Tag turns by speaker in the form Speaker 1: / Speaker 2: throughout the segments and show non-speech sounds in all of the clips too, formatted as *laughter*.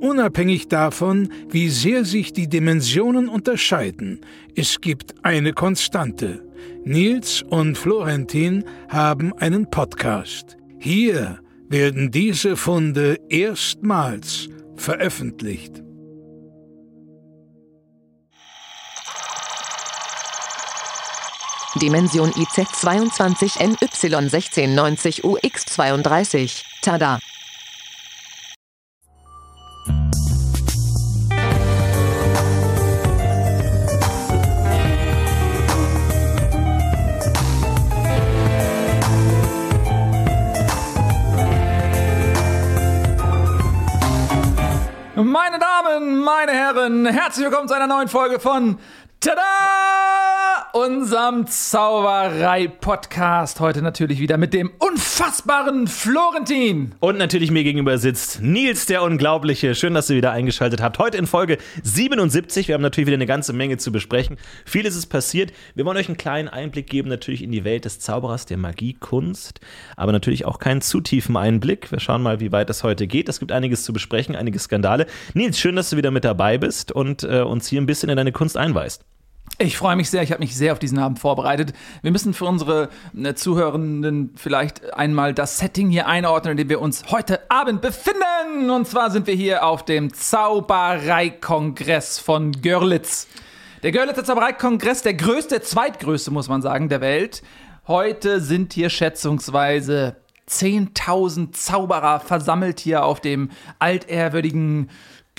Speaker 1: Unabhängig davon, wie sehr sich die Dimensionen unterscheiden, es gibt eine Konstante. Nils und Florentin haben einen Podcast. Hier werden diese Funde erstmals veröffentlicht.
Speaker 2: Dimension IZ 22 NY 1690 UX 32. Tada!
Speaker 3: Meine Damen, meine Herren, herzlich willkommen zu einer neuen Folge von Tada! Unserem Zauberei-Podcast. Heute natürlich wieder mit dem unfassbaren Florentin.
Speaker 4: Und natürlich mir gegenüber sitzt Nils, der Unglaubliche. Schön, dass ihr wieder eingeschaltet habt. Heute in Folge 77. Wir haben natürlich wieder eine ganze Menge zu besprechen. Vieles ist passiert. Wir wollen euch einen kleinen Einblick geben, natürlich in die Welt des Zauberers, der Magie, Kunst. Aber natürlich auch keinen zu tiefen Einblick. Wir schauen mal, wie weit das heute geht. Es gibt einiges zu besprechen, einige Skandale. Nils, schön, dass du wieder mit dabei bist und äh, uns hier ein bisschen in deine Kunst einweist.
Speaker 3: Ich freue mich sehr, ich habe mich sehr auf diesen Abend vorbereitet. Wir müssen für unsere äh, Zuhörenden vielleicht einmal das Setting hier einordnen, in dem wir uns heute Abend befinden. Und zwar sind wir hier auf dem Zaubereikongress von Görlitz. Der Görlitzer Zaubereikongress, der größte, der zweitgrößte, muss man sagen, der Welt. Heute sind hier schätzungsweise 10.000 Zauberer versammelt hier auf dem altehrwürdigen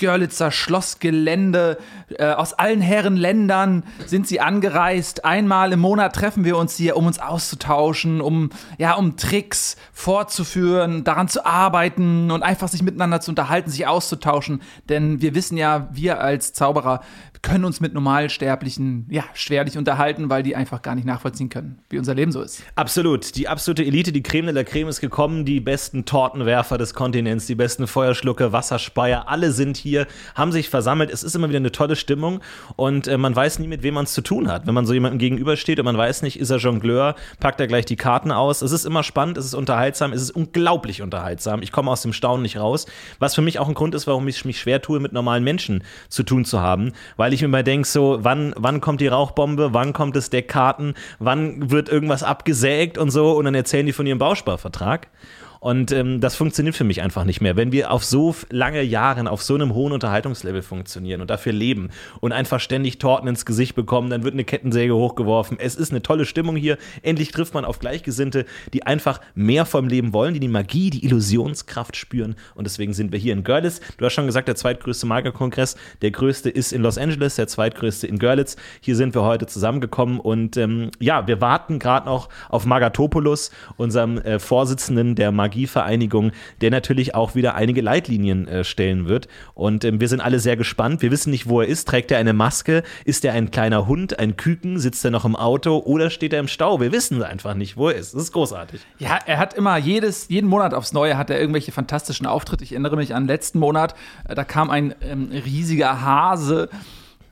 Speaker 3: Görlitzer Schlossgelände. Äh, aus allen Herrenländern sind sie angereist. Einmal im Monat treffen wir uns hier, um uns auszutauschen, um, ja, um Tricks fortzuführen, daran zu arbeiten und einfach sich miteinander zu unterhalten, sich auszutauschen. Denn wir wissen ja, wir als Zauberer können uns mit Normalsterblichen ja schwerlich unterhalten, weil die einfach gar nicht nachvollziehen können, wie unser Leben so ist.
Speaker 4: Absolut. Die absolute Elite, die Creme de la Creme ist gekommen, die besten Tortenwerfer des Kontinents, die besten Feuerschlucke, Wasserspeier, alle sind hier, haben sich versammelt. Es ist immer wieder eine tolle Stimmung und äh, man weiß nie, mit wem man es zu tun hat. Wenn man so jemandem gegenübersteht und man weiß nicht, ist er Jongleur, packt er gleich die Karten aus. Es ist immer spannend, es ist unterhaltsam, es ist unglaublich unterhaltsam. Ich komme aus dem Staunen nicht raus, was für mich auch ein Grund ist, warum ich mich schwer tue, mit normalen Menschen zu tun zu haben, weil ich mir mal denke, so, wann, wann kommt die Rauchbombe, wann kommt das Deckkarten, wann wird irgendwas abgesägt und so und dann erzählen die von ihrem Bausparvertrag. Und ähm, das funktioniert für mich einfach nicht mehr. Wenn wir auf so lange Jahren auf so einem hohen Unterhaltungslevel funktionieren und dafür leben und einfach ständig Torten ins Gesicht bekommen, dann wird eine Kettensäge hochgeworfen. Es ist eine tolle Stimmung hier. Endlich trifft man auf Gleichgesinnte, die einfach mehr vom Leben wollen, die die Magie, die Illusionskraft spüren. Und deswegen sind wir hier in Görlitz. Du hast schon gesagt, der zweitgrößte Magerkongress. Der größte ist in Los Angeles, der zweitgrößte in Görlitz. Hier sind wir heute zusammengekommen und ähm, ja, wir warten gerade noch auf Magatopoulos, unserem äh, Vorsitzenden der Magie Magievereinigung, der natürlich auch wieder einige Leitlinien äh, stellen wird. Und ähm, wir sind alle sehr gespannt. Wir wissen nicht, wo er ist. Trägt er eine Maske? Ist er ein kleiner Hund, ein Küken? Sitzt er noch im Auto oder steht er im Stau? Wir wissen einfach nicht, wo er ist. Das ist großartig.
Speaker 3: Ja, er hat immer jedes, jeden Monat aufs Neue hat er irgendwelche fantastischen Auftritte. Ich erinnere mich an letzten Monat, äh, da kam ein ähm, riesiger Hase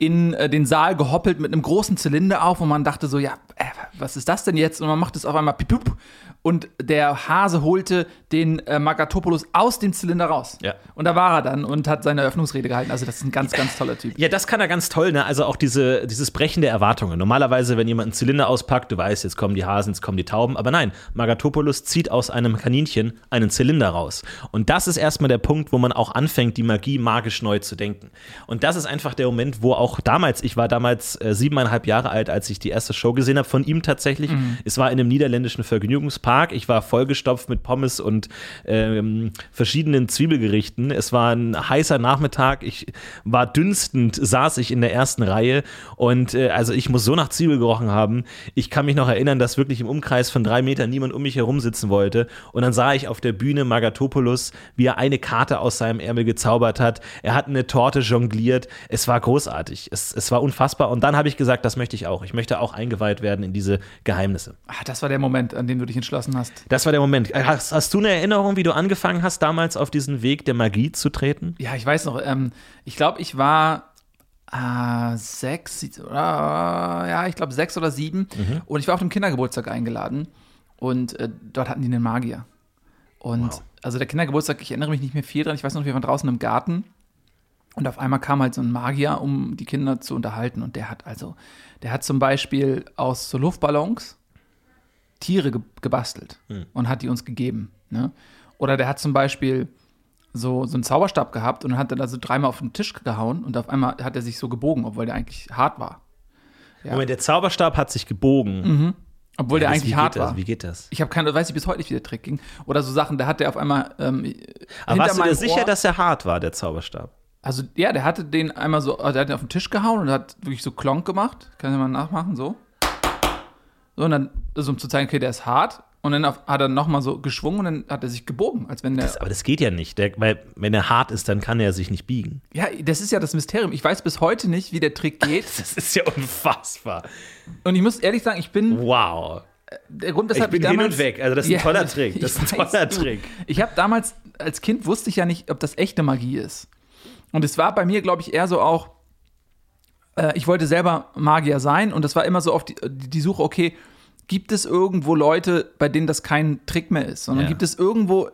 Speaker 3: in äh, den Saal gehoppelt mit einem großen Zylinder auf und man dachte so, ja, äh, was ist das denn jetzt? Und man macht es auf einmal pipup und der Hase holte den äh, Magatopoulos aus dem Zylinder raus.
Speaker 4: Ja.
Speaker 3: Und da war er dann und hat seine Eröffnungsrede gehalten. Also das ist ein ganz, ganz toller Typ.
Speaker 4: Ja, das kann er ganz toll, ne? Also auch diese, dieses Brechen der Erwartungen. Normalerweise, wenn jemand einen Zylinder auspackt, du weißt, jetzt kommen die Hasen, jetzt kommen die Tauben. Aber nein, Magatopoulos zieht aus einem Kaninchen einen Zylinder raus. Und das ist erstmal der Punkt, wo man auch anfängt, die Magie magisch neu zu denken. Und das ist einfach der Moment, wo auch damals, ich war damals äh, siebeneinhalb Jahre alt, als ich die erste Show gesehen habe, von ihm tatsächlich. Es war in einem niederländischen Vergnügungspark. Ich war vollgestopft mit Pommes und ähm, verschiedenen Zwiebelgerichten. Es war ein heißer Nachmittag. Ich war dünstend, saß ich in der ersten Reihe und äh, also ich muss so nach Zwiebel gerochen haben. Ich kann mich noch erinnern, dass wirklich im Umkreis von drei Metern niemand um mich herum sitzen wollte. Und dann sah ich auf der Bühne Magatopoulos, wie er eine Karte aus seinem Ärmel gezaubert hat. Er hat eine Torte jongliert. Es war großartig. Es, es war unfassbar. Und dann habe ich gesagt, das möchte ich auch. Ich möchte auch eingeweiht werden in diese Geheimnisse.
Speaker 3: Ah, das war der Moment, an dem du dich entschlossen hast.
Speaker 4: Das war der Moment. Hast, hast du eine Erinnerung, wie du angefangen hast, damals auf diesen Weg der Magie zu treten?
Speaker 3: Ja, ich weiß noch, ähm, ich glaube, ich war äh, sechs, oder, ja, ich glaube sechs oder sieben. Und ich war auf dem Kindergeburtstag eingeladen. Und äh, dort hatten die einen Magier. Und
Speaker 4: Wow.
Speaker 3: also der Kindergeburtstag, ich erinnere mich nicht mehr viel dran. Ich weiß noch, wir waren draußen im Garten. Und auf einmal kam halt so ein Magier, um die Kinder zu unterhalten. Und der hat also, der hat zum Beispiel aus so Luftballons Tiere ge gebastelt und hat die uns gegeben. Ne? Oder der hat zum Beispiel so, so einen Zauberstab gehabt und dann hat er da so dreimal auf den Tisch gehauen und auf einmal hat er sich so gebogen, obwohl der eigentlich hart war. Ja.
Speaker 4: Moment, der Zauberstab hat sich gebogen.
Speaker 3: Obwohl
Speaker 4: Ja,
Speaker 3: der eigentlich hart
Speaker 4: das?
Speaker 3: war.
Speaker 4: Wie geht das?
Speaker 3: Ich habe keine, weiß ich bis heute nicht, wie der Trick ging. Oder so Sachen, da hat der auf einmal ähm,
Speaker 4: Aber warst du dir
Speaker 3: meinem
Speaker 4: sicher,
Speaker 3: Ohr,
Speaker 4: dass er hart war, der Zauberstab?
Speaker 3: Also ja, der hatte den einmal so, der hat den auf den Tisch gehauen und hat wirklich so Klonk gemacht. Kann ich mal nachmachen, so. So, und dann, also um zu zeigen, okay, der ist hart. Und dann auf, hat er nochmal so geschwungen und dann hat er sich gebogen, als wenn der.
Speaker 4: Das, aber das geht ja nicht, der, weil wenn er hart ist, dann kann er sich nicht biegen.
Speaker 3: ja, das ist ja das Mysterium. Ich weiß bis heute nicht, wie der Trick geht. *laughs*
Speaker 4: Das ist ja unfassbar.
Speaker 3: Und ich muss ehrlich sagen, ich bin.
Speaker 4: Wow.
Speaker 3: Der Grund,
Speaker 4: Ich
Speaker 3: weshalb
Speaker 4: bin hin
Speaker 3: damals,
Speaker 4: und weg. Also das ist ein toller *laughs* Trick. Das ist ein
Speaker 3: ich weiß,
Speaker 4: toller
Speaker 3: du.
Speaker 4: Trick.
Speaker 3: Ich habe damals, als Kind wusste ich ja nicht, ob das echte Magie ist. Und es war bei mir, glaube ich, eher so auch, äh, ich wollte selber Magier sein und das war immer so oft die, die Suche, okay, gibt es irgendwo Leute, bei denen das kein Trick mehr ist, sondern
Speaker 4: Ja.
Speaker 3: gibt es irgendwo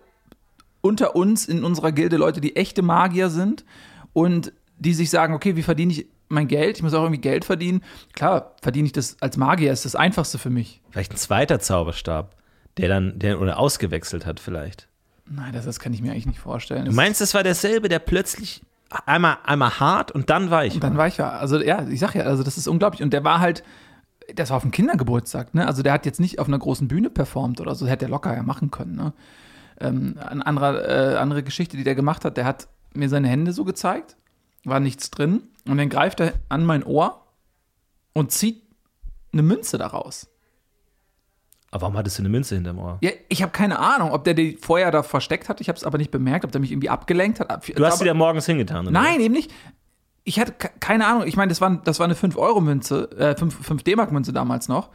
Speaker 3: unter uns in unserer Gilde Leute, die echte Magier sind und die sich sagen, okay, wie verdiene ich mein Geld? Ich muss auch irgendwie Geld verdienen. Klar, verdiene ich das als Magier, ist das Einfachste für mich.
Speaker 4: Vielleicht ein zweiter Zauberstab, der dann, der oder ausgewechselt hat vielleicht.
Speaker 3: Nein, das, das kann ich mir eigentlich nicht vorstellen.
Speaker 4: Du meinst, es war derselbe, der plötzlich einmal, einmal hart und dann weich
Speaker 3: Und dann war ich ja, also ja, ich sag ja, also das ist unglaublich. Und der war halt, das war auf dem Kindergeburtstag, ne? Also der hat jetzt nicht auf einer großen Bühne performt oder so, hätte er locker ja machen können, ne? Ähm, eine andere, äh, andere Geschichte, die der gemacht hat, der hat mir seine Hände so gezeigt, war nichts drin. Und dann greift er an mein Ohr und zieht eine Münze daraus.
Speaker 4: Aber warum hattest du eine Münze hinterm Ohr?
Speaker 3: Ja, ich habe keine Ahnung, ob der die vorher da versteckt hat. Ich habe es aber nicht bemerkt, ob der mich irgendwie abgelenkt hat.
Speaker 4: Du hast sie dir morgens hingetan, oder?
Speaker 3: Nein, eben nicht. Ich hatte ke- keine Ahnung. Ich meine, das war, das war eine 5-Euro-Münze, äh, 5, 5 D-Mark-Münze damals noch.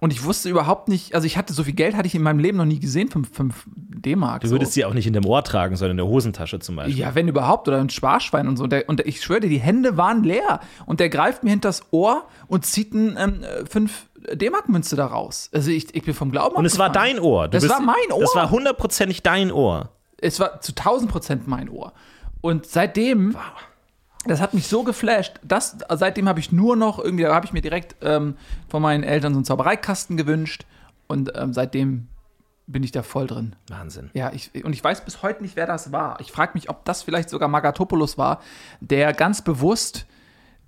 Speaker 3: Und ich wusste überhaupt nicht, also ich hatte so viel Geld, hatte ich in meinem Leben noch nie gesehen, 5, 5 D-Mark.
Speaker 4: Du würdest sie auch nicht hinterm Ohr tragen, sondern in der Hosentasche zum Beispiel.
Speaker 3: Ja, wenn überhaupt, oder ein Sparschwein und so. Und, der, und der, ich schwöre dir, die Hände waren leer. Und der greift mir hinters Ohr und zieht ein ähm, 5 D-Mark-Münze da raus. Also ich, ich bin vom Glauben
Speaker 4: Und es war dein Ohr. Du
Speaker 3: Das war mein Ohr.
Speaker 4: Das war hundertprozentig dein Ohr.
Speaker 3: Es war zu 1000 Prozent mein Ohr. Und seitdem, das hat mich so geflasht, dass, seitdem habe ich nur noch irgendwie, da habe ich mir direkt ähm, von meinen Eltern so einen Zaubereikasten gewünscht. Und ähm, seitdem bin ich da voll drin.
Speaker 4: Wahnsinn.
Speaker 3: Ja, ich, und ich weiß bis heute nicht, wer das war. Ich frage mich, ob das vielleicht sogar Magatopoulos war, der ganz bewusst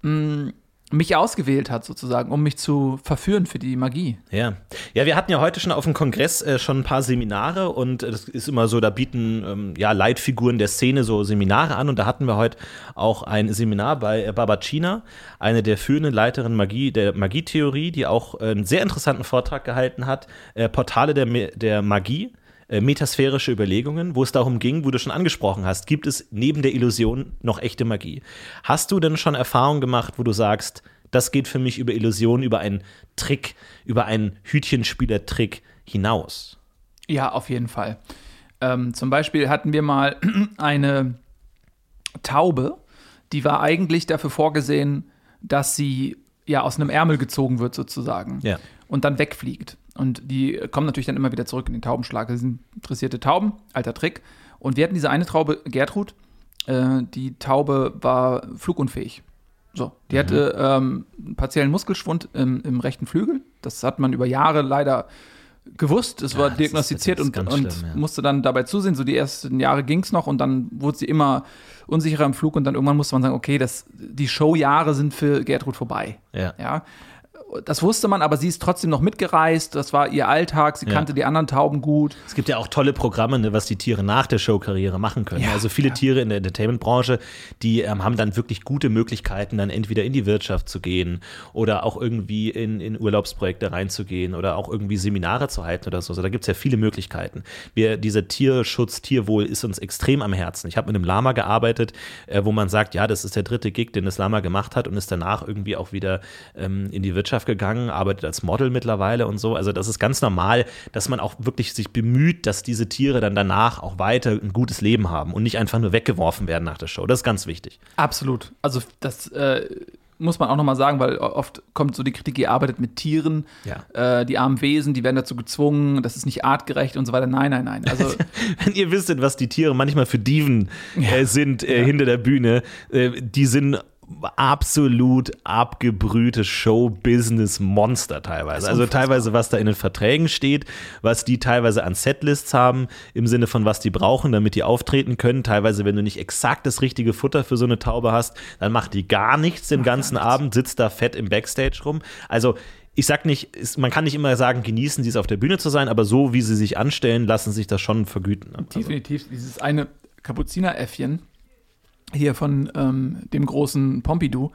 Speaker 3: mh, mich ausgewählt hat, sozusagen, um mich zu verführen für die Magie.
Speaker 4: Ja. Ja, wir hatten ja heute schon auf dem Kongress äh, schon ein paar Seminare und äh, das ist immer so, da bieten ähm, ja Leitfiguren der Szene so Seminare an und da hatten wir heute auch ein Seminar bei äh, Babacina, eine der führenden Leiterinnen Magie, der Magietheorie, die auch äh, einen sehr interessanten Vortrag gehalten hat, äh, Portale der, der Magie. Äh, Metasphärische Überlegungen, wo es darum ging, wo du schon angesprochen hast, gibt es neben der Illusion noch echte Magie? Hast du denn schon Erfahrungen gemacht, wo du sagst, das geht für mich über Illusion, über einen Trick, über einen Hütchenspieler-Trick hinaus.
Speaker 3: Ja, auf jeden Fall. Ähm, zum Beispiel hatten wir mal *clears throat* eine Taube, die war eigentlich dafür vorgesehen, dass sie ja aus einem Ärmel gezogen wird sozusagen
Speaker 4: Ja.
Speaker 3: und dann wegfliegt. Und die kommen natürlich dann immer wieder zurück in den Taubenschlag. Das sind interessierte Tauben, alter Trick. Und wir hatten diese eine Taube, Gertrud, äh, die Taube war flugunfähig. So, die hatte ähm, einen partiellen Muskelschwund im, im rechten Flügel. Das hat man über Jahre leider gewusst. Es war
Speaker 4: das ist-
Speaker 3: diagnostiziert
Speaker 4: ist
Speaker 3: und, und
Speaker 4: schlimm, ja.
Speaker 3: musste dann dabei zusehen. So die ersten Jahre ging es noch und dann wurde sie immer unsicherer im Flug und dann irgendwann musste man sagen, okay, das, die Showjahre sind für Gertrud vorbei.
Speaker 4: Ja.
Speaker 3: Ja. Das wusste man, aber sie ist trotzdem noch mitgereist. Das war ihr Alltag. Sie
Speaker 4: Ja.
Speaker 3: kannte die anderen Tauben gut.
Speaker 4: Es gibt ja auch tolle Programme, ne, was die Tiere nach der Showkarriere machen können.
Speaker 3: Ja,
Speaker 4: also viele
Speaker 3: ja.
Speaker 4: Tiere in der Entertainment-Branche, die ähm, haben dann wirklich gute Möglichkeiten, dann entweder in die Wirtschaft zu gehen oder auch irgendwie in, in Urlaubsprojekte reinzugehen oder auch irgendwie Seminare zu halten oder so. Also da gibt es ja viele Möglichkeiten. Wir, dieser Tierschutz, Tierwohl ist uns extrem am Herzen. Ich habe mit einem Lama gearbeitet, äh, wo man sagt, ja, das ist der dritte Gig, den das Lama gemacht hat und ist danach irgendwie auch wieder ähm, in die Wirtschaft gegangen, arbeitet als Model mittlerweile und so. Also das ist ganz normal, dass man auch wirklich sich bemüht, dass diese Tiere dann danach auch weiter ein gutes Leben haben und nicht einfach nur weggeworfen werden nach der Show. Das ist ganz wichtig.
Speaker 3: Absolut. Also das äh, muss man auch nochmal sagen, weil oft kommt so die Kritik, ihr arbeitet mit Tieren,
Speaker 4: Ja.
Speaker 3: äh, die armen Wesen, die werden dazu gezwungen, das ist nicht artgerecht und so weiter. Nein, nein, nein. Also *laughs*
Speaker 4: Wenn ihr wisstet, was die Tiere manchmal für Diven äh, sind äh, hinter der Bühne, äh, die sind absolut abgebrühte Show-Business-Monster teilweise. Also teilweise, was da in den Verträgen steht, was die teilweise an Setlists haben, im Sinne von was die brauchen, damit die auftreten können. Teilweise, wenn du nicht exakt das richtige Futter für so eine Taube hast, dann macht die gar nichts den ganzen Abend, sitzt da fett im Backstage rum. Also ich sag nicht, es- man kann nicht immer sagen, genießen sie es auf der Bühne zu sein, aber so wie sie sich anstellen, lassen sich das schon vergüten. ne? Also,
Speaker 3: definitiv dieses eine Kapuzineräffchen hier von ähm, dem großen Pompidou.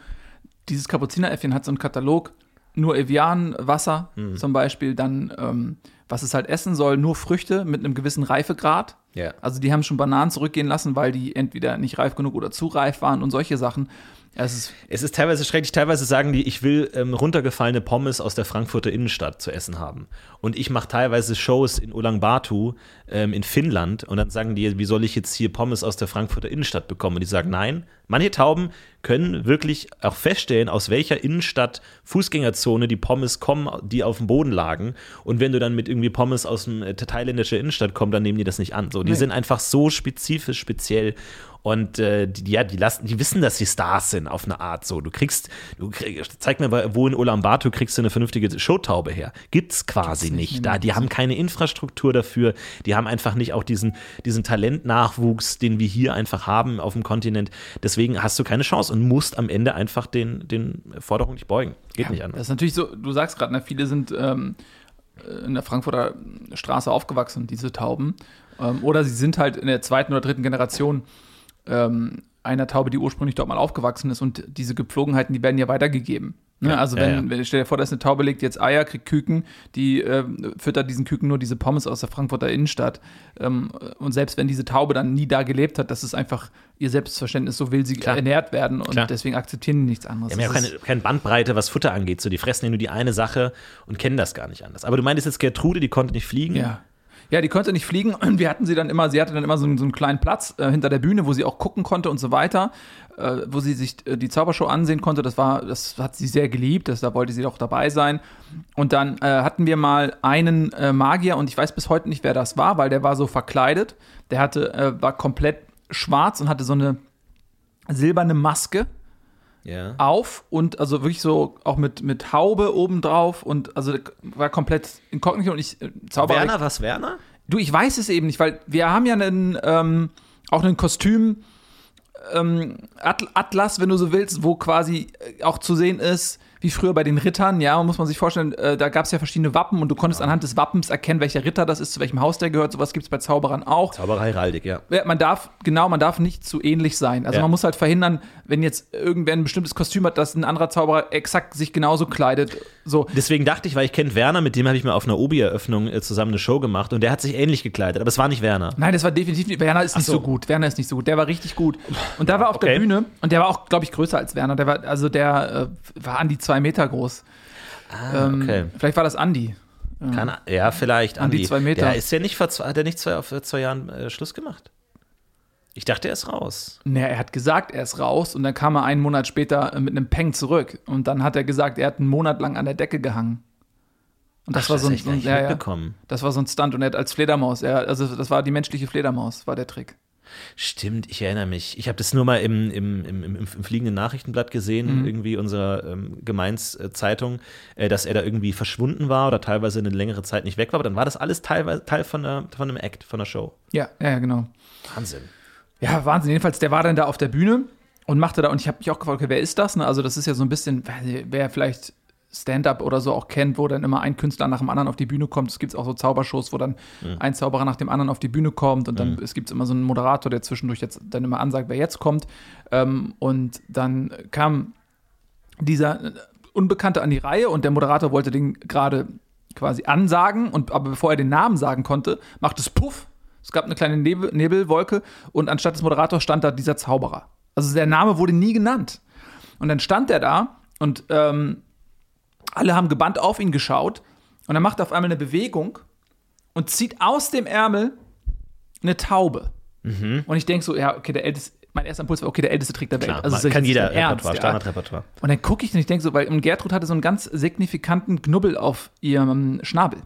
Speaker 3: Dieses Kapuzineräffchen hat so einen Katalog, nur Evian, Wasser
Speaker 4: Mhm.
Speaker 3: zum Beispiel, dann ähm, was es halt essen soll, nur Früchte mit einem gewissen Reifegrad.
Speaker 4: Ja.
Speaker 3: Also die haben schon Bananen zurückgehen lassen, weil die entweder nicht reif genug oder zu reif waren und solche Sachen. Es ist
Speaker 4: Es ist teilweise schrecklich. Teilweise sagen die, ich will ähm, runtergefallene Pommes aus der Frankfurter Innenstadt zu essen haben. Und ich mache teilweise Shows in Ulaanbaatar ähm, in Finnland und dann sagen die, wie soll ich jetzt hier Pommes aus der Frankfurter Innenstadt bekommen? Und die sagen, nein, manche Tauben können wirklich auch feststellen, aus welcher Innenstadt Fußgängerzone die Pommes kommen, die auf dem Boden lagen. Und wenn du dann mit irgendwie Pommes aus dem äh, thailändische Innenstadt kommst, dann nehmen die das nicht an. So, die
Speaker 3: Nee.
Speaker 4: sind einfach so spezifisch, speziell. Und äh, die, ja, die lassen, die wissen, dass sie Stars sind auf eine Art. So, du kriegst, du krieg, zeig mir, mal, wo in Ulaanbaatar kriegst du eine vernünftige Showtaube her? Gibt's quasi nicht. Da, die haben keine Infrastruktur dafür. Die haben einfach nicht auch diesen, diesen Talentnachwuchs, den wir hier einfach haben auf dem Kontinent. Deswegen hast du keine Chance und musst am Ende einfach den, den Forderungen nicht beugen. Geht nicht
Speaker 3: Das
Speaker 4: anders.
Speaker 3: ist natürlich so, du sagst gerade, ne, viele sind ähm, äh, in der Frankfurter Straße aufgewachsen, diese Tauben. Ähm, oder sie sind halt in der zweiten oder dritten Generation ähm, einer Taube, die ursprünglich dort mal aufgewachsen ist. Und diese Gepflogenheiten, die werden ja weitergegeben. Ne?
Speaker 4: Ja,
Speaker 3: also
Speaker 4: ja,
Speaker 3: wenn,
Speaker 4: ja.
Speaker 3: wenn stell dir vor, da ist eine Taube, legt jetzt Eier, kriegt Küken, die ähm, füttert diesen Küken nur diese Pommes aus der Frankfurter Innenstadt. Ähm, und selbst wenn diese Taube dann nie da gelebt hat, das ist einfach ihr Selbstverständnis, so will sie
Speaker 4: Klar.
Speaker 3: ernährt werden und
Speaker 4: Klar.
Speaker 3: deswegen akzeptieren die nichts anderes.
Speaker 4: Die haben ja keine, keine Bandbreite, was Futter angeht. So, die fressen ja nur die eine Sache und kennen das gar nicht anders. Aber du meintest jetzt Gertrude, die konnte nicht fliegen.
Speaker 3: Ja. Ja, die konnte nicht fliegen und *clears throat* wir hatten sie dann immer, sie hatte dann immer so, einen- so einen kleinen Platz äh, hinter der Bühne, wo sie auch gucken konnte und so weiter, äh, wo sie sich äh, die Zaubershow ansehen konnte. Das war, das hat sie sehr geliebt, das, da wollte sie auch dabei sein. Und dann äh, hatten wir mal einen äh, Magier und ich weiß bis heute nicht, wer das war, weil der war so verkleidet. Der hatte, war komplett schwarz und hatte so eine silberne Maske
Speaker 4: Ja.
Speaker 3: auf und also wirklich so auch mit, mit Haube obendrauf und also war komplett inkognito und ich äh, Zauberer.
Speaker 4: Werner, was Werner?
Speaker 3: Du, ich weiß es eben nicht, weil wir haben ja einen, ähm, auch ein Kostüm, ähm, At Atlas, wenn du so willst, wo quasi äh, auch zu sehen ist, wie früher bei den Rittern, ja, muss man sich vorstellen, äh, da gab es ja verschiedene Wappen und du konntest anhand des Wappens erkennen, welcher Ritter das ist, zu welchem Haus der gehört. Sowas gibt es bei Zauberern auch.
Speaker 4: Zauberer Heraldik, ja.
Speaker 3: Ja, man darf, genau, man darf nicht zu ähnlich sein. Also
Speaker 4: Ja.
Speaker 3: man muss halt verhindern, wenn jetzt irgendwer ein bestimmtes Kostüm hat, dass ein anderer Zauberer exakt sich genauso kleidet. So.
Speaker 4: Deswegen dachte ich, weil ich kenne Werner, mit dem habe ich mal auf einer Obi-Eröffnung äh, zusammen eine Show gemacht und der hat sich ähnlich gekleidet, aber es war nicht Werner.
Speaker 3: Nein, das war definitiv nicht. Werner ist nicht
Speaker 4: so.
Speaker 3: so. gut. Werner ist nicht so gut. Der war richtig gut. Und da war auf der
Speaker 4: Okay.
Speaker 3: Bühne, und der war auch, glaube ich, größer als Werner. Der war, also der äh, war an die zwei Meter groß. Ähm,
Speaker 4: okay.
Speaker 3: Vielleicht war das Andi.
Speaker 4: Kann, er- ja, vielleicht.
Speaker 3: An die
Speaker 4: Andi.
Speaker 3: zwei Meter.
Speaker 4: Der ist ja nicht hat er nicht zwei, vor zwei Jahren äh, Schluss gemacht? Ich dachte, er ist raus.
Speaker 3: Naja, er hat gesagt, er ist raus und dann kam er einen Monat später äh, mit einem Peng zurück. Und dann hat er gesagt, er hat einen Monat lang an der Decke gehangen. Und das
Speaker 4: Ach,
Speaker 3: war so ein, so ein
Speaker 4: nicht
Speaker 3: ja, ja, das war so ein Stunt und er hat als Fledermaus, er, also das war die menschliche Fledermaus, war der Trick.
Speaker 4: Stimmt, ich erinnere mich. Ich habe das nur mal im, im, im, im, im fliegenden Nachrichtenblatt gesehen, irgendwie unserer ähm, Gemeinszeitung, äh, dass er da irgendwie verschwunden war oder teilweise eine längere Zeit nicht weg war. Aber dann war das alles teilweise Teil von, einer, von einem Act, von einer Show.
Speaker 3: Ja, ja, genau.
Speaker 4: Wahnsinn.
Speaker 3: Ja, Wahnsinn. Jedenfalls, der war dann da auf der Bühne und machte da, und ich habe mich auch gefragt, okay, wer ist das? Ne? Also, das ist ja so ein bisschen, wer vielleicht Stand-up oder so auch kennt, wo dann immer ein Künstler nach dem anderen auf die Bühne kommt. Es gibt auch so Zaubershows, wo dann ein Zauberer nach dem anderen auf die Bühne kommt und dann es gibt immer so einen Moderator, der zwischendurch jetzt dann immer ansagt, wer jetzt kommt. Ähm, und dann kam dieser Unbekannte an die Reihe und der Moderator wollte den gerade quasi ansagen und aber bevor er den Namen sagen konnte, macht es Puff. Es gab eine kleine Nebel, Nebelwolke und anstatt des Moderators stand da dieser Zauberer. Also der Name wurde nie genannt. Und dann stand er da und ähm, alle haben gebannt auf ihn geschaut und er macht auf einmal eine Bewegung und zieht aus dem Ärmel eine Taube. Und ich denke so, ja, okay, der älteste, mein erster Impuls war, okay, der älteste Trick der Welt.
Speaker 4: Klar,
Speaker 3: Also ist jetzt
Speaker 4: kann jeder
Speaker 3: Ernst,
Speaker 4: Repertoire,
Speaker 3: ja.
Speaker 4: Standardrepertoire.
Speaker 3: Und dann gucke ich und ich denke so, weil und Gertrud hatte so einen ganz signifikanten Knubbel auf ihrem Schnabel.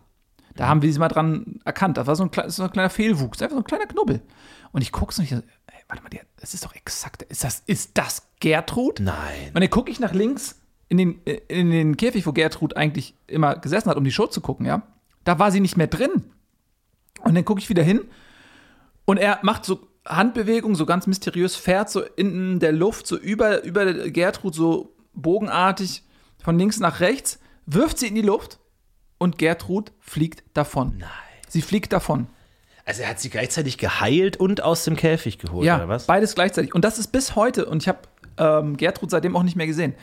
Speaker 3: Da haben wir sie mal dran erkannt. Das war so ein, so ein kleiner Fehlwuchs, einfach so ein kleiner Knubbel. Und ich gucke so und ich so, ey, warte mal, das ist doch exakt, ist das, ist das Gertrud?
Speaker 4: Nein.
Speaker 3: Und dann gucke ich nach links in den, in den Käfig, wo Gertrud eigentlich immer gesessen hat, um die Show zu gucken, ja. Da war sie nicht mehr drin. Und dann gucke ich wieder hin und er macht so Handbewegungen, so ganz mysteriös, fährt so in der Luft, so über, über Gertrud, so bogenartig von links nach rechts, wirft sie in die Luft und Gertrud fliegt davon. Nein. Sie fliegt davon.
Speaker 4: Also er hat sie gleichzeitig geheilt und aus dem Käfig geholt,
Speaker 3: Ja,
Speaker 4: oder was?
Speaker 3: beides gleichzeitig. Und das ist bis heute, und ich habe ähm, Gertrud seitdem auch nicht mehr gesehen.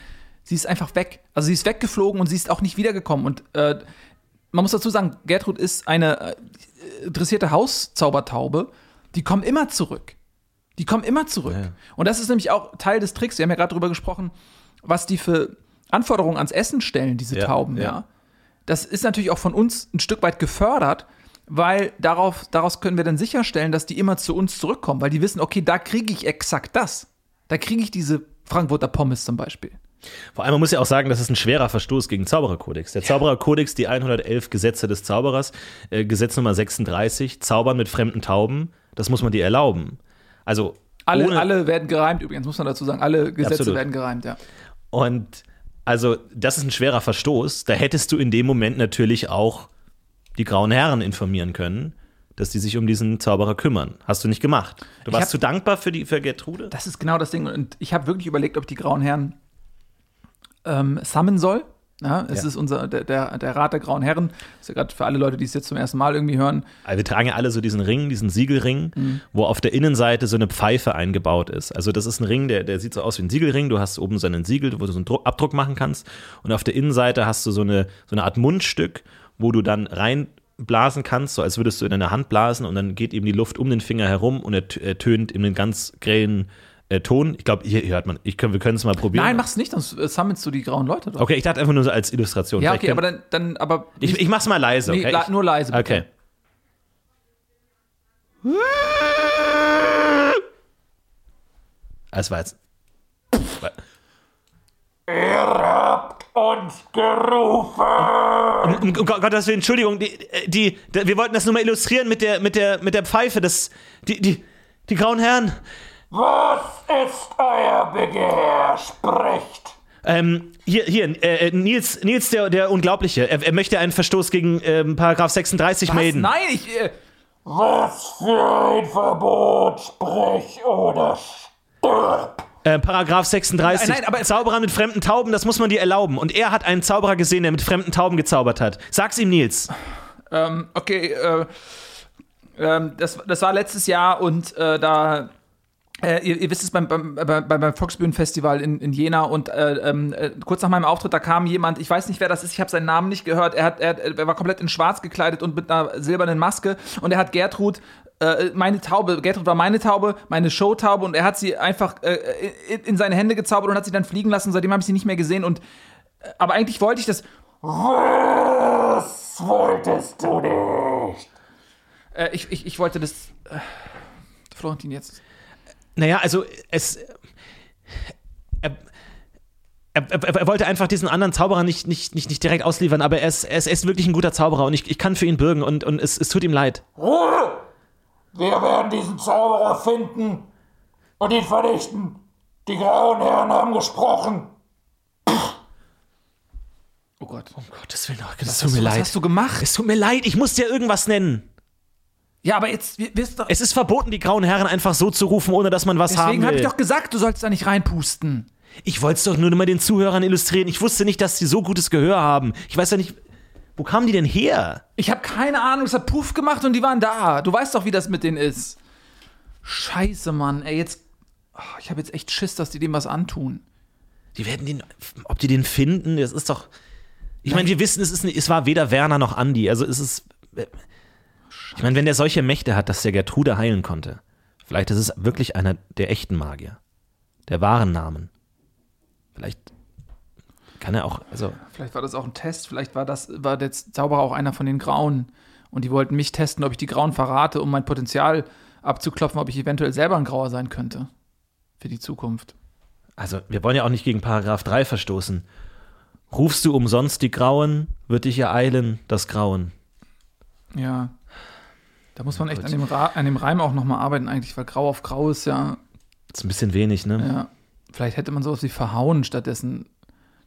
Speaker 3: Sie ist einfach weg. Also sie ist weggeflogen und sie ist auch nicht wiedergekommen. Und äh, man muss dazu sagen, Gertrud ist eine äh, dressierte Hauszaubertaube. Die kommen immer zurück. Die kommen immer zurück. Und das ist nämlich auch Teil des Tricks. Wir haben ja gerade darüber gesprochen, was die für Anforderungen ans Essen stellen, diese
Speaker 4: Ja,
Speaker 3: Tauben,
Speaker 4: ja.
Speaker 3: ja. Das ist natürlich auch von uns ein Stück weit gefördert, weil darauf, daraus können wir dann sicherstellen, dass die immer zu uns zurückkommen, weil die wissen, okay, da kriege ich exakt das. Da kriege ich diese Frankfurter Pommes zum Beispiel.
Speaker 4: Vor allem, man muss ja auch sagen, das ist ein schwerer Verstoß gegen den Zaubererkodex. Der Zaubererkodex, die 111 Gesetze des Zauberers, äh, Gesetz Nummer 36, Zaubern mit fremden Tauben, das muss man dir erlauben. Also
Speaker 3: Alle, alle werden gereimt, übrigens, muss man dazu sagen. Alle Gesetze
Speaker 4: Absolut.
Speaker 3: werden gereimt, ja.
Speaker 4: Und also, das ist ein schwerer Verstoß. Da hättest du in dem Moment natürlich auch die grauen Herren informieren können, dass die sich um diesen Zauberer kümmern. Hast du nicht gemacht. Du warst
Speaker 3: hab-
Speaker 4: zu dankbar für, die, für Gertrude?
Speaker 3: Das ist genau das Ding. Und ich habe wirklich überlegt, ob die grauen Herren ähm, summen soll. Ja, es
Speaker 4: Ja.
Speaker 3: ist unser, der, der, der Rat der grauen Herren. Das ist ja gerade für alle Leute, die es jetzt zum ersten Mal irgendwie hören.
Speaker 4: Also wir tragen ja alle so diesen Ring, diesen Siegelring,
Speaker 3: Mhm.
Speaker 4: wo auf der Innenseite so eine Pfeife eingebaut ist. Also das ist ein Ring, der, der sieht so aus wie ein Siegelring. Du hast oben so einen Siegel, wo du so einen Druck, Abdruck machen kannst. Und auf der Innenseite hast du so eine, so eine Art Mundstück, wo du dann reinblasen kannst, so als würdest du in deine Hand blasen und dann geht eben die Luft um den Finger herum und er tönt in einen ganz grellen äh, Ton. Ich glaube, hier, hier hört man, ich können, wir können es mal probieren.
Speaker 3: Nein, mach's nicht, sonst summonst du die grauen Leute doch.
Speaker 4: Okay, ich dachte einfach nur so als Illustration.
Speaker 3: Ja,
Speaker 4: Vielleicht
Speaker 3: okay, aber
Speaker 4: können-
Speaker 3: dann, dann aber.
Speaker 4: ich, ich mach's mal leise,
Speaker 3: Nee,
Speaker 4: okay?
Speaker 3: la-
Speaker 4: Ich-
Speaker 3: nur leise, bitte.
Speaker 4: Okay. Das war jetzt.
Speaker 5: uns gerufen.
Speaker 4: Um, um Gottes Willen, Entschuldigung, die, die, die, wir wollten das nur mal illustrieren mit der, mit der, mit der Pfeife. Das, die, die, die grauen Herren.
Speaker 5: Was ist euer Begehr? Sprecht.
Speaker 4: Ähm, hier, hier, äh, Nils, Nils der, der Unglaubliche. Er, er möchte einen Verstoß gegen ähm, Paragraph 36
Speaker 3: Was?
Speaker 4: melden.
Speaker 3: Nein, ich. Äh,
Speaker 5: Was für ein Verbot? Sprech oder stirb.
Speaker 4: Äh, Paragraph 36.
Speaker 3: Nein, nein, aber-
Speaker 4: Zauberer mit fremden Tauben, das muss man dir erlauben. Und er hat einen Zauberer gesehen, der mit fremden Tauben gezaubert hat. Sag's ihm, Nils.
Speaker 3: ähm, okay, äh, ähm, das, das war letztes Jahr und äh, da. Äh, ihr, ihr wisst es beim, beim, beim, beim Volksbühnenfestival in, in Jena und äh, ähm, äh, kurz nach meinem Auftritt, da kam jemand, ich weiß nicht, wer das ist, ich habe seinen Namen nicht gehört, er, hat, er, er war komplett in schwarz gekleidet und mit einer silbernen Maske und er hat Gertrud, äh, meine Taube, Gertrud war meine Taube, meine Showtaube und er hat sie einfach äh, in, in seine Hände gezaubert und hat sie dann fliegen lassen, seitdem habe ich sie nicht mehr gesehen und äh, aber eigentlich wollte ich das,
Speaker 5: Was wolltest du nicht?
Speaker 3: ich, ich, ich wollte das, Florentin jetzt.
Speaker 4: Naja, also es. Er, er, er, er wollte einfach diesen anderen Zauberer nicht, nicht, nicht, nicht direkt ausliefern, aber er ist, er ist, er ist wirklich ein guter Zauberer und ich, ich kann für ihn bürgen und, und es, es tut ihm leid.
Speaker 5: Ruhe! Wir werden diesen Zauberer finden und ihn vernichten. Die grauen Herren haben gesprochen.
Speaker 3: Oh Gott.
Speaker 4: Um Gottes Willen, das
Speaker 3: Was
Speaker 4: tut mir
Speaker 3: du- was
Speaker 4: leid.
Speaker 3: hast du gemacht?
Speaker 4: Es tut mir leid, ich muss dir irgendwas nennen.
Speaker 3: Ja, aber jetzt, wir- wisst doch.
Speaker 4: Es ist verboten, die grauen Herren einfach so zu rufen, ohne dass man was haben
Speaker 3: Deswegen
Speaker 4: will.
Speaker 3: habe ich doch gesagt, du sollst da nicht reinpusten.
Speaker 4: Ich wollte es doch nur mal den Zuhörern illustrieren. Ich wusste nicht, dass sie so gutes Gehör haben. Ich weiß ja nicht, wo kamen die denn her?
Speaker 3: Ich habe keine Ahnung, es hat Puff gemacht und die waren da. Du weißt doch, wie das mit denen ist. Scheiße, Mann. Ey, jetzt. Oh, ich habe jetzt echt Schiss, dass die dem was antun.
Speaker 4: Die werden den, ob die den finden, das ist doch. Ich meine, wir wissen, es, ist, es war weder Werner noch Andi. Also es ist. Ich meine, wenn der solche Mächte hat, dass der Gertrude heilen konnte, vielleicht ist es wirklich einer der echten Magier. Der wahren Namen. Vielleicht kann er auch, also.
Speaker 3: Vielleicht war das auch ein Test, vielleicht war das, war der Zauberer auch einer von den Grauen. Und die wollten mich testen, ob ich die Grauen verrate, um mein Potenzial abzuklopfen, ob ich eventuell selber ein Grauer sein könnte. Für die Zukunft.
Speaker 4: Also, wir wollen ja auch nicht gegen Paragraph 3 verstoßen. Rufst du umsonst die Grauen, wird dich ereilen, das Grauen.
Speaker 3: Ja. Da muss man echt an dem, an dem Reim auch nochmal arbeiten, eigentlich, weil Grau auf Grau ist ja.
Speaker 4: ist ein bisschen wenig, ne?
Speaker 3: Ja. Vielleicht hätte man sowas wie verhauen stattdessen.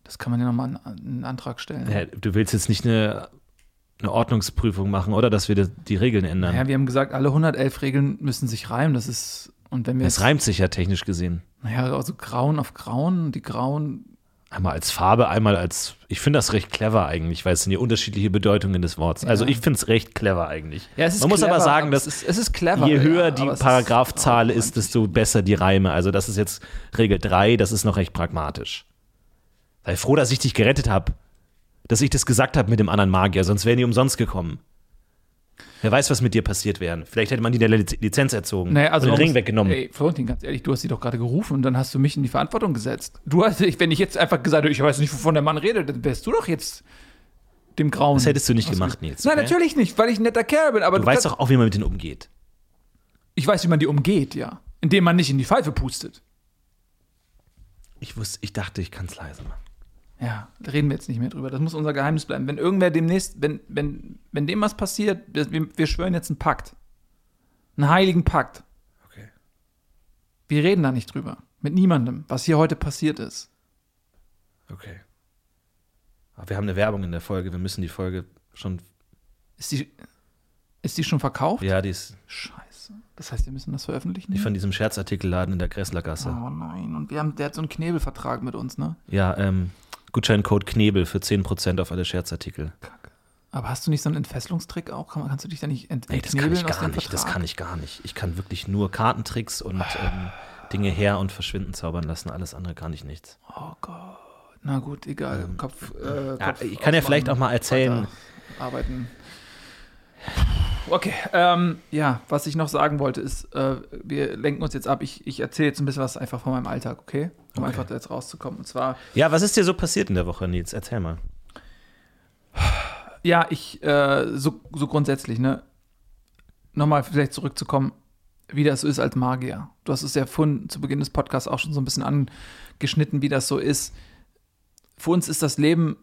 Speaker 3: Das kann man ja nochmal einen Antrag stellen.
Speaker 4: Ja, du willst jetzt nicht eine, eine Ordnungsprüfung machen, oder? Dass wir die, Regeln ändern.
Speaker 3: Ja, wir haben gesagt, alle 111 Regeln müssen sich reimen. Das ist. Und wenn wir.
Speaker 4: Es reimt sich ja technisch gesehen.
Speaker 3: Naja, also Grauen auf Grauen, die Grauen.
Speaker 4: Einmal als Farbe, einmal als. Ich finde das recht clever eigentlich, weil es sind ja unterschiedliche Bedeutungen des Wortes. Also ich finde es recht clever eigentlich.
Speaker 3: Ja, ist
Speaker 4: Man muss
Speaker 3: clever,
Speaker 4: aber sagen, dass
Speaker 3: es ist, es ist clever.
Speaker 4: je höher
Speaker 3: ja,
Speaker 4: die Paragraphzahl
Speaker 3: auch
Speaker 4: ist, desto besser die Reime. Also das ist jetzt Regel 3, das ist noch recht pragmatisch. Sei froh, dass ich dich gerettet habe. Dass ich das gesagt habe mit dem anderen Magier, sonst wären die umsonst gekommen. Wer weiß, was mit dir passiert wäre. Vielleicht hätte man die der Liz- Lizenz erzogen
Speaker 3: Naja, also
Speaker 4: und den Ring weggenommen.
Speaker 3: Ey, Florentin, ganz ehrlich, du hast sie doch gerade gerufen und dann hast du mich in die Verantwortung gesetzt. Du hast, wenn ich jetzt einfach gesagt hätte, ich weiß nicht, wovon der Mann redet, dann wärst du doch jetzt dem Grauen.
Speaker 4: Das hättest du nicht gemacht, Nils.
Speaker 3: Nein,
Speaker 4: okay?
Speaker 3: natürlich nicht, weil ich ein netter Kerl bin. Aber
Speaker 4: Du
Speaker 3: du
Speaker 4: weißt doch auch, wie man mit denen umgeht.
Speaker 3: Ich weiß, wie man die umgeht, ja. Indem man nicht in die Pfeife pustet.
Speaker 4: Ich wusste, ich dachte, ich kann es leise machen.
Speaker 3: Ja, da reden wir jetzt nicht mehr drüber. Das muss unser Geheimnis bleiben. Wenn irgendwer demnächst, wenn, wenn, wenn dem was passiert, wir, wir schwören jetzt einen Pakt. Einen heiligen Pakt.
Speaker 4: Okay.
Speaker 3: Wir reden da nicht drüber. Mit niemandem, was hier heute passiert ist.
Speaker 4: Okay. Aber wir haben eine Werbung in der Folge. Wir müssen die Folge schon.
Speaker 3: Ist die, ist die schon verkauft?
Speaker 4: Ja, die ist
Speaker 3: Scheiße. Das heißt, wir müssen das veröffentlichen?
Speaker 4: die von diesem Scherzartikelladen in der Gresslergasse.
Speaker 3: oh nein. Und wir haben, der hat so einen Knebelvertrag mit uns, ne?
Speaker 4: Ja, ähm, Gutscheincode Knebel für 10% auf alle Scherzartikel.
Speaker 3: Aber hast du nicht so einen Entfesselungstrick auch? Kann, kannst du dich da nicht ent
Speaker 4: Nee, das kann ich gar nicht. Das kann ich gar nicht. Ich kann wirklich nur Kartentricks und ähm, Dinge her und verschwinden zaubern lassen. Alles andere kann ich nichts.
Speaker 3: Oh Gott. Na gut, egal. Kopf, äh,
Speaker 4: Ja,
Speaker 3: Kopf
Speaker 4: ich kann ja vielleicht auch mal erzählen.
Speaker 3: Arbeiten. Okay, ähm, ja, was ich noch sagen wollte, ist, äh, wir lenken uns jetzt ab. Ich, ich erzähle jetzt ein bisschen was einfach von meinem Alltag, okay? Um
Speaker 4: Okay.
Speaker 3: einfach da jetzt rauszukommen. Und zwar,
Speaker 4: Ja, was ist dir so passiert in der Woche, Nils? Erzähl mal.
Speaker 3: ja, ich, äh, so, so grundsätzlich, ne? Nochmal vielleicht zurückzukommen, wie das so ist als Magier. Du hast es ja vorhin zu Beginn des Podcasts auch schon so ein bisschen angeschnitten, wie das so ist. Für uns ist das Leben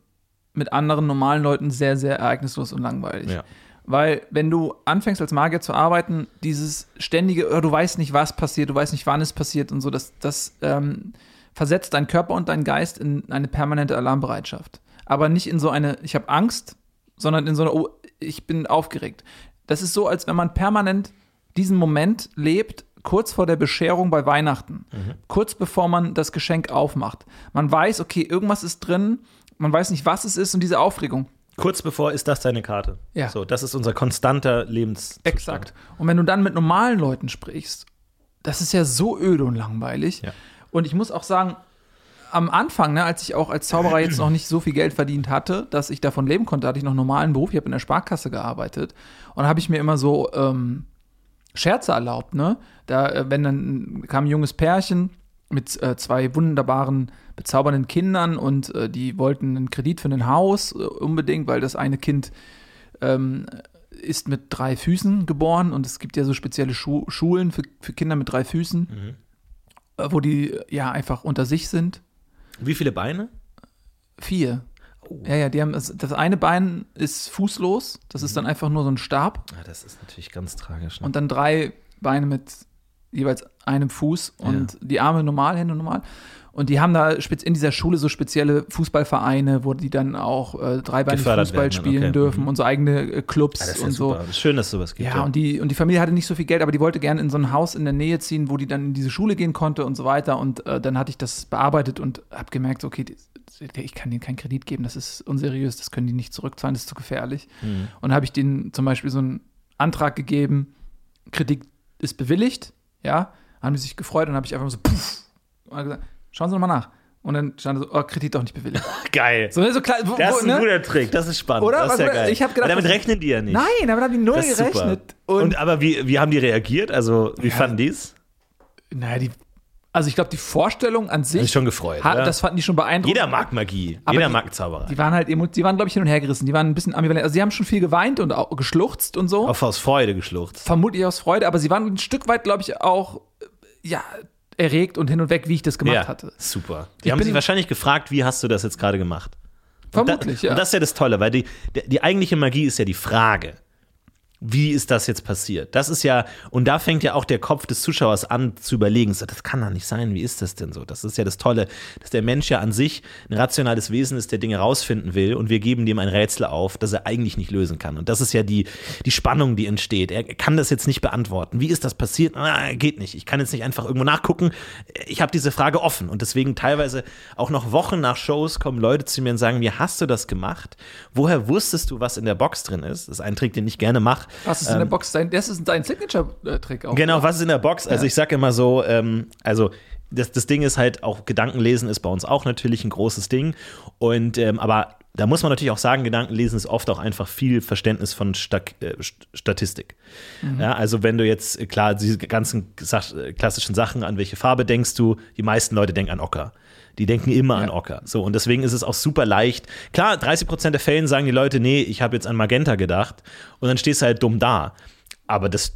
Speaker 3: mit anderen normalen Leuten sehr, sehr ereignislos und langweilig.
Speaker 4: Ja.
Speaker 3: Weil, wenn du anfängst als Magier zu arbeiten, dieses ständige, oh, du weißt nicht, was passiert, du weißt nicht, wann es passiert und so, das, das ähm, versetzt deinen Körper und deinen Geist in eine permanente Alarmbereitschaft. Aber nicht in so eine, ich habe Angst, sondern in so eine, oh, ich bin aufgeregt. Das ist so, als wenn man permanent diesen Moment lebt, kurz vor der Bescherung bei Weihnachten, kurz bevor man das Geschenk aufmacht. Man weiß, okay, irgendwas ist drin, man weiß nicht, was es ist und diese Aufregung.
Speaker 4: Kurz bevor ist das deine Karte.
Speaker 3: Ja.
Speaker 4: So, das ist unser konstanter Lebens.
Speaker 3: Exakt. Und wenn du dann mit normalen Leuten sprichst, das ist ja so öde und langweilig.
Speaker 4: Ja.
Speaker 3: Und ich muss auch sagen, am Anfang, ne, als ich auch als Zauberer jetzt noch nicht so viel Geld verdient hatte, dass ich davon leben konnte, hatte ich noch einen normalen Beruf. Ich habe in der Sparkasse gearbeitet und habe ich mir immer so ähm, Scherze erlaubt. Ne? Da, äh, wenn dann kam ein junges Pärchen mit äh, zwei wunderbaren, bezaubernden Kindern und äh, die wollten einen Kredit für ein Haus äh, unbedingt, weil das eine Kind ähm, ist mit drei Füßen geboren und es gibt ja so spezielle Schu Schulen für, für Kinder mit drei Füßen, äh, wo die äh, ja einfach unter sich sind.
Speaker 4: Wie viele Beine?
Speaker 3: Vier. Ja, ja, die haben das, eine Bein ist fußlos, das ist dann einfach nur so ein Stab
Speaker 4: Ja, das ist natürlich ganz tragisch. Ne?
Speaker 3: und dann drei Beine mit jeweils einem Fuß und die Arme normal, Hände normal. Und die haben da in dieser Schule so spezielle Fußballvereine, wo die dann auch äh, dreibeinig
Speaker 4: Gefördert
Speaker 3: Fußball
Speaker 4: werden,
Speaker 3: spielen
Speaker 4: okay.
Speaker 3: dürfen
Speaker 4: Mhm.
Speaker 3: und so eigene äh, Clubs
Speaker 4: das ist ja
Speaker 3: und so.
Speaker 4: super. Schön, dass sowas gibt.
Speaker 3: Ja, und die, und die Familie hatte nicht so viel Geld, aber die wollte gerne in so ein Haus in der Nähe ziehen, wo die dann in diese Schule gehen konnte und so weiter. Und äh, dann hatte ich das bearbeitet und habe gemerkt, okay, die, ich kann denen keinen Kredit geben, das ist unseriös, das können die nicht zurückzahlen, das ist zu gefährlich.
Speaker 4: Mhm.
Speaker 3: Und habe ich denen zum Beispiel so einen Antrag gegeben, Kredit ist bewilligt, ja, haben die sich gefreut und habe ich einfach so, puff, gesagt, schauen Sie nochmal nach. Und dann stand so, oh, Kredit doch nicht bewilligt. *laughs*
Speaker 4: geil.
Speaker 3: So, ne, so klar, wo,
Speaker 4: Das ist ein
Speaker 3: ne?
Speaker 4: guter Trick, das ist spannend.
Speaker 3: Oder?
Speaker 4: Das ist ja geil.
Speaker 3: ich hab gedacht,
Speaker 4: Aber damit rechnen die ja nicht.
Speaker 3: Nein, damit haben die null
Speaker 4: das ist super.
Speaker 3: gerechnet.
Speaker 4: Und, aber wie, wie haben die reagiert? Also, wie fanden die es?
Speaker 3: Naja, die, also ich glaube, die Vorstellung an sich,
Speaker 4: Haben sich schon gefreut,
Speaker 3: hat,
Speaker 4: oder?
Speaker 3: das fanden die schon beeindruckend.
Speaker 4: Jeder mag Magie.
Speaker 3: Aber
Speaker 4: Jeder
Speaker 3: die-
Speaker 4: mag Zauberei.
Speaker 3: Die waren halt, die waren, glaube ich, hin und her gerissen. Die waren ein bisschen ambivalent. Also, sie haben schon viel geweint und auch geschluchzt und so.
Speaker 4: Auch aus Freude geschluchzt.
Speaker 3: Vermutlich aus Freude, aber sie waren ein Stück weit, glaube ich, auch, äh, ja, erregt und hin und weg, wie ich das gemacht
Speaker 4: ja,
Speaker 3: hatte.
Speaker 4: super. Die
Speaker 3: Ich
Speaker 4: haben sich wahrscheinlich gefragt, wie hast du das jetzt gerade gemacht? Und
Speaker 3: Vermutlich,
Speaker 4: da,
Speaker 3: ja.
Speaker 4: Und das ist ja das Tolle, weil die, die, die eigentliche Magie ist ja die Frage. Wie ist das jetzt passiert? Das ist ja, und da fängt ja auch der Kopf des Zuschauers an zu überlegen, so, das kann doch nicht sein, wie ist das denn so? Das ist ja das Tolle, dass der Mensch ja an sich ein rationales Wesen ist, der Dinge rausfinden will und wir geben dem ein Rätsel auf, das er eigentlich nicht lösen kann. Und das ist ja die, die Spannung, die entsteht. Er kann das jetzt nicht beantworten. Wie ist das passiert? Ah, geht nicht. Ich kann jetzt nicht einfach irgendwo nachgucken. Ich habe diese Frage offen und deswegen teilweise auch noch Wochen nach Shows kommen Leute zu mir und sagen, wie hast du das gemacht? Woher wusstest du, was in der Box drin ist? Das ist ein Trick, den ich gerne mache.
Speaker 3: Was ist in der Box? Dein, das ist dein Signature-Trick auch.
Speaker 4: Ähm, Genau, was ist in der Box? Also ich sage immer so, ähm, also das, das Ding ist halt auch, Gedankenlesen ist bei uns auch natürlich ein großes Ding. Und ähm, aber da muss man natürlich auch sagen, Gedankenlesen ist oft auch einfach viel Verständnis von Stak äh, St- Statistik. Ja, also wenn du jetzt, äh, klar, diese ganzen äh, klassischen Sachen, an welche Farbe denkst du, die meisten Leute denken an Ocker. Die denken immer an Ocker. So, und deswegen ist es auch super leicht. Klar, 30 Prozent der Fällen sagen die Leute, nee, ich habe jetzt an Magenta gedacht. Und dann stehst du halt dumm da. Aber das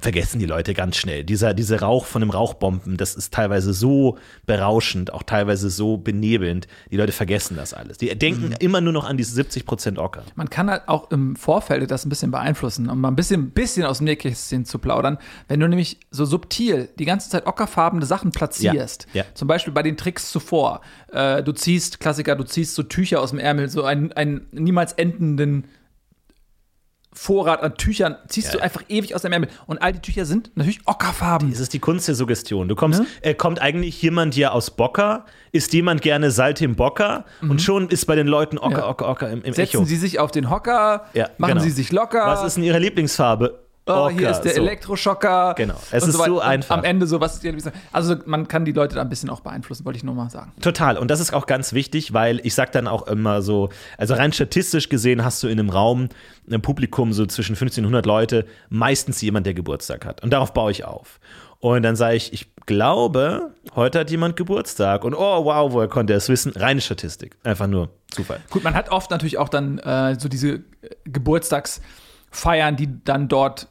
Speaker 4: vergessen die Leute ganz schnell. Dieser, dieser Rauch von dem Rauchbomben, das ist teilweise so berauschend, auch teilweise so benebelnd. Die Leute vergessen das alles. Die denken immer nur noch an diese 70 Prozent Ocker.
Speaker 3: Man kann halt auch im Vorfeld das ein bisschen beeinflussen, um mal ein bisschen, bisschen aus dem Nähkästchen zu plaudern. Wenn du nämlich so subtil die ganze Zeit ockerfarbene Sachen platzierst,
Speaker 4: Ja, ja.
Speaker 3: zum Beispiel bei den Tricks zuvor, äh, du ziehst, Klassiker, du ziehst so Tücher aus dem Ärmel, so einen, einen niemals endenden Vorrat an Tüchern, ziehst du einfach ewig aus dem Ärmel. Und all die Tücher sind natürlich ockerfarben.
Speaker 4: Es ist die Kunst der Suggestion. Du kommst,
Speaker 3: Ne?
Speaker 4: äh, kommt eigentlich jemand hier aus Bocker, isst jemand gerne Saltim Bocker und schon ist bei den Leuten Ocker,
Speaker 3: Mhm. Ja.
Speaker 4: Ocker, Ocker im, im
Speaker 3: Setzen
Speaker 4: Echo.
Speaker 3: Sie sich auf den Hocker,
Speaker 4: Ja,
Speaker 3: machen
Speaker 4: genau.
Speaker 3: Sie sich locker.
Speaker 4: Was ist denn ihre Lieblingsfarbe?
Speaker 3: Oh, hier ist der
Speaker 4: so.
Speaker 3: Elektroschocker.
Speaker 4: Genau. Es ist so
Speaker 3: Und
Speaker 4: einfach.
Speaker 3: Am Ende so, was? Also man kann die Leute da ein bisschen auch beeinflussen, wollte ich nur mal sagen.
Speaker 4: Total. Und das ist auch ganz wichtig, weil ich sag dann auch immer so, also rein statistisch gesehen hast du in einem Raum, einem Publikum so zwischen 15 und 100 Leute, meistens jemand, der Geburtstag hat. Und darauf baue ich auf. Und dann sage ich, ich glaube, heute hat jemand Geburtstag. Und oh, wow, woher konnte er es wissen? Reine Statistik. Einfach nur Zufall.
Speaker 3: Gut, man hat oft natürlich auch dann äh, so diese Geburtstagsfeiern, die dann dort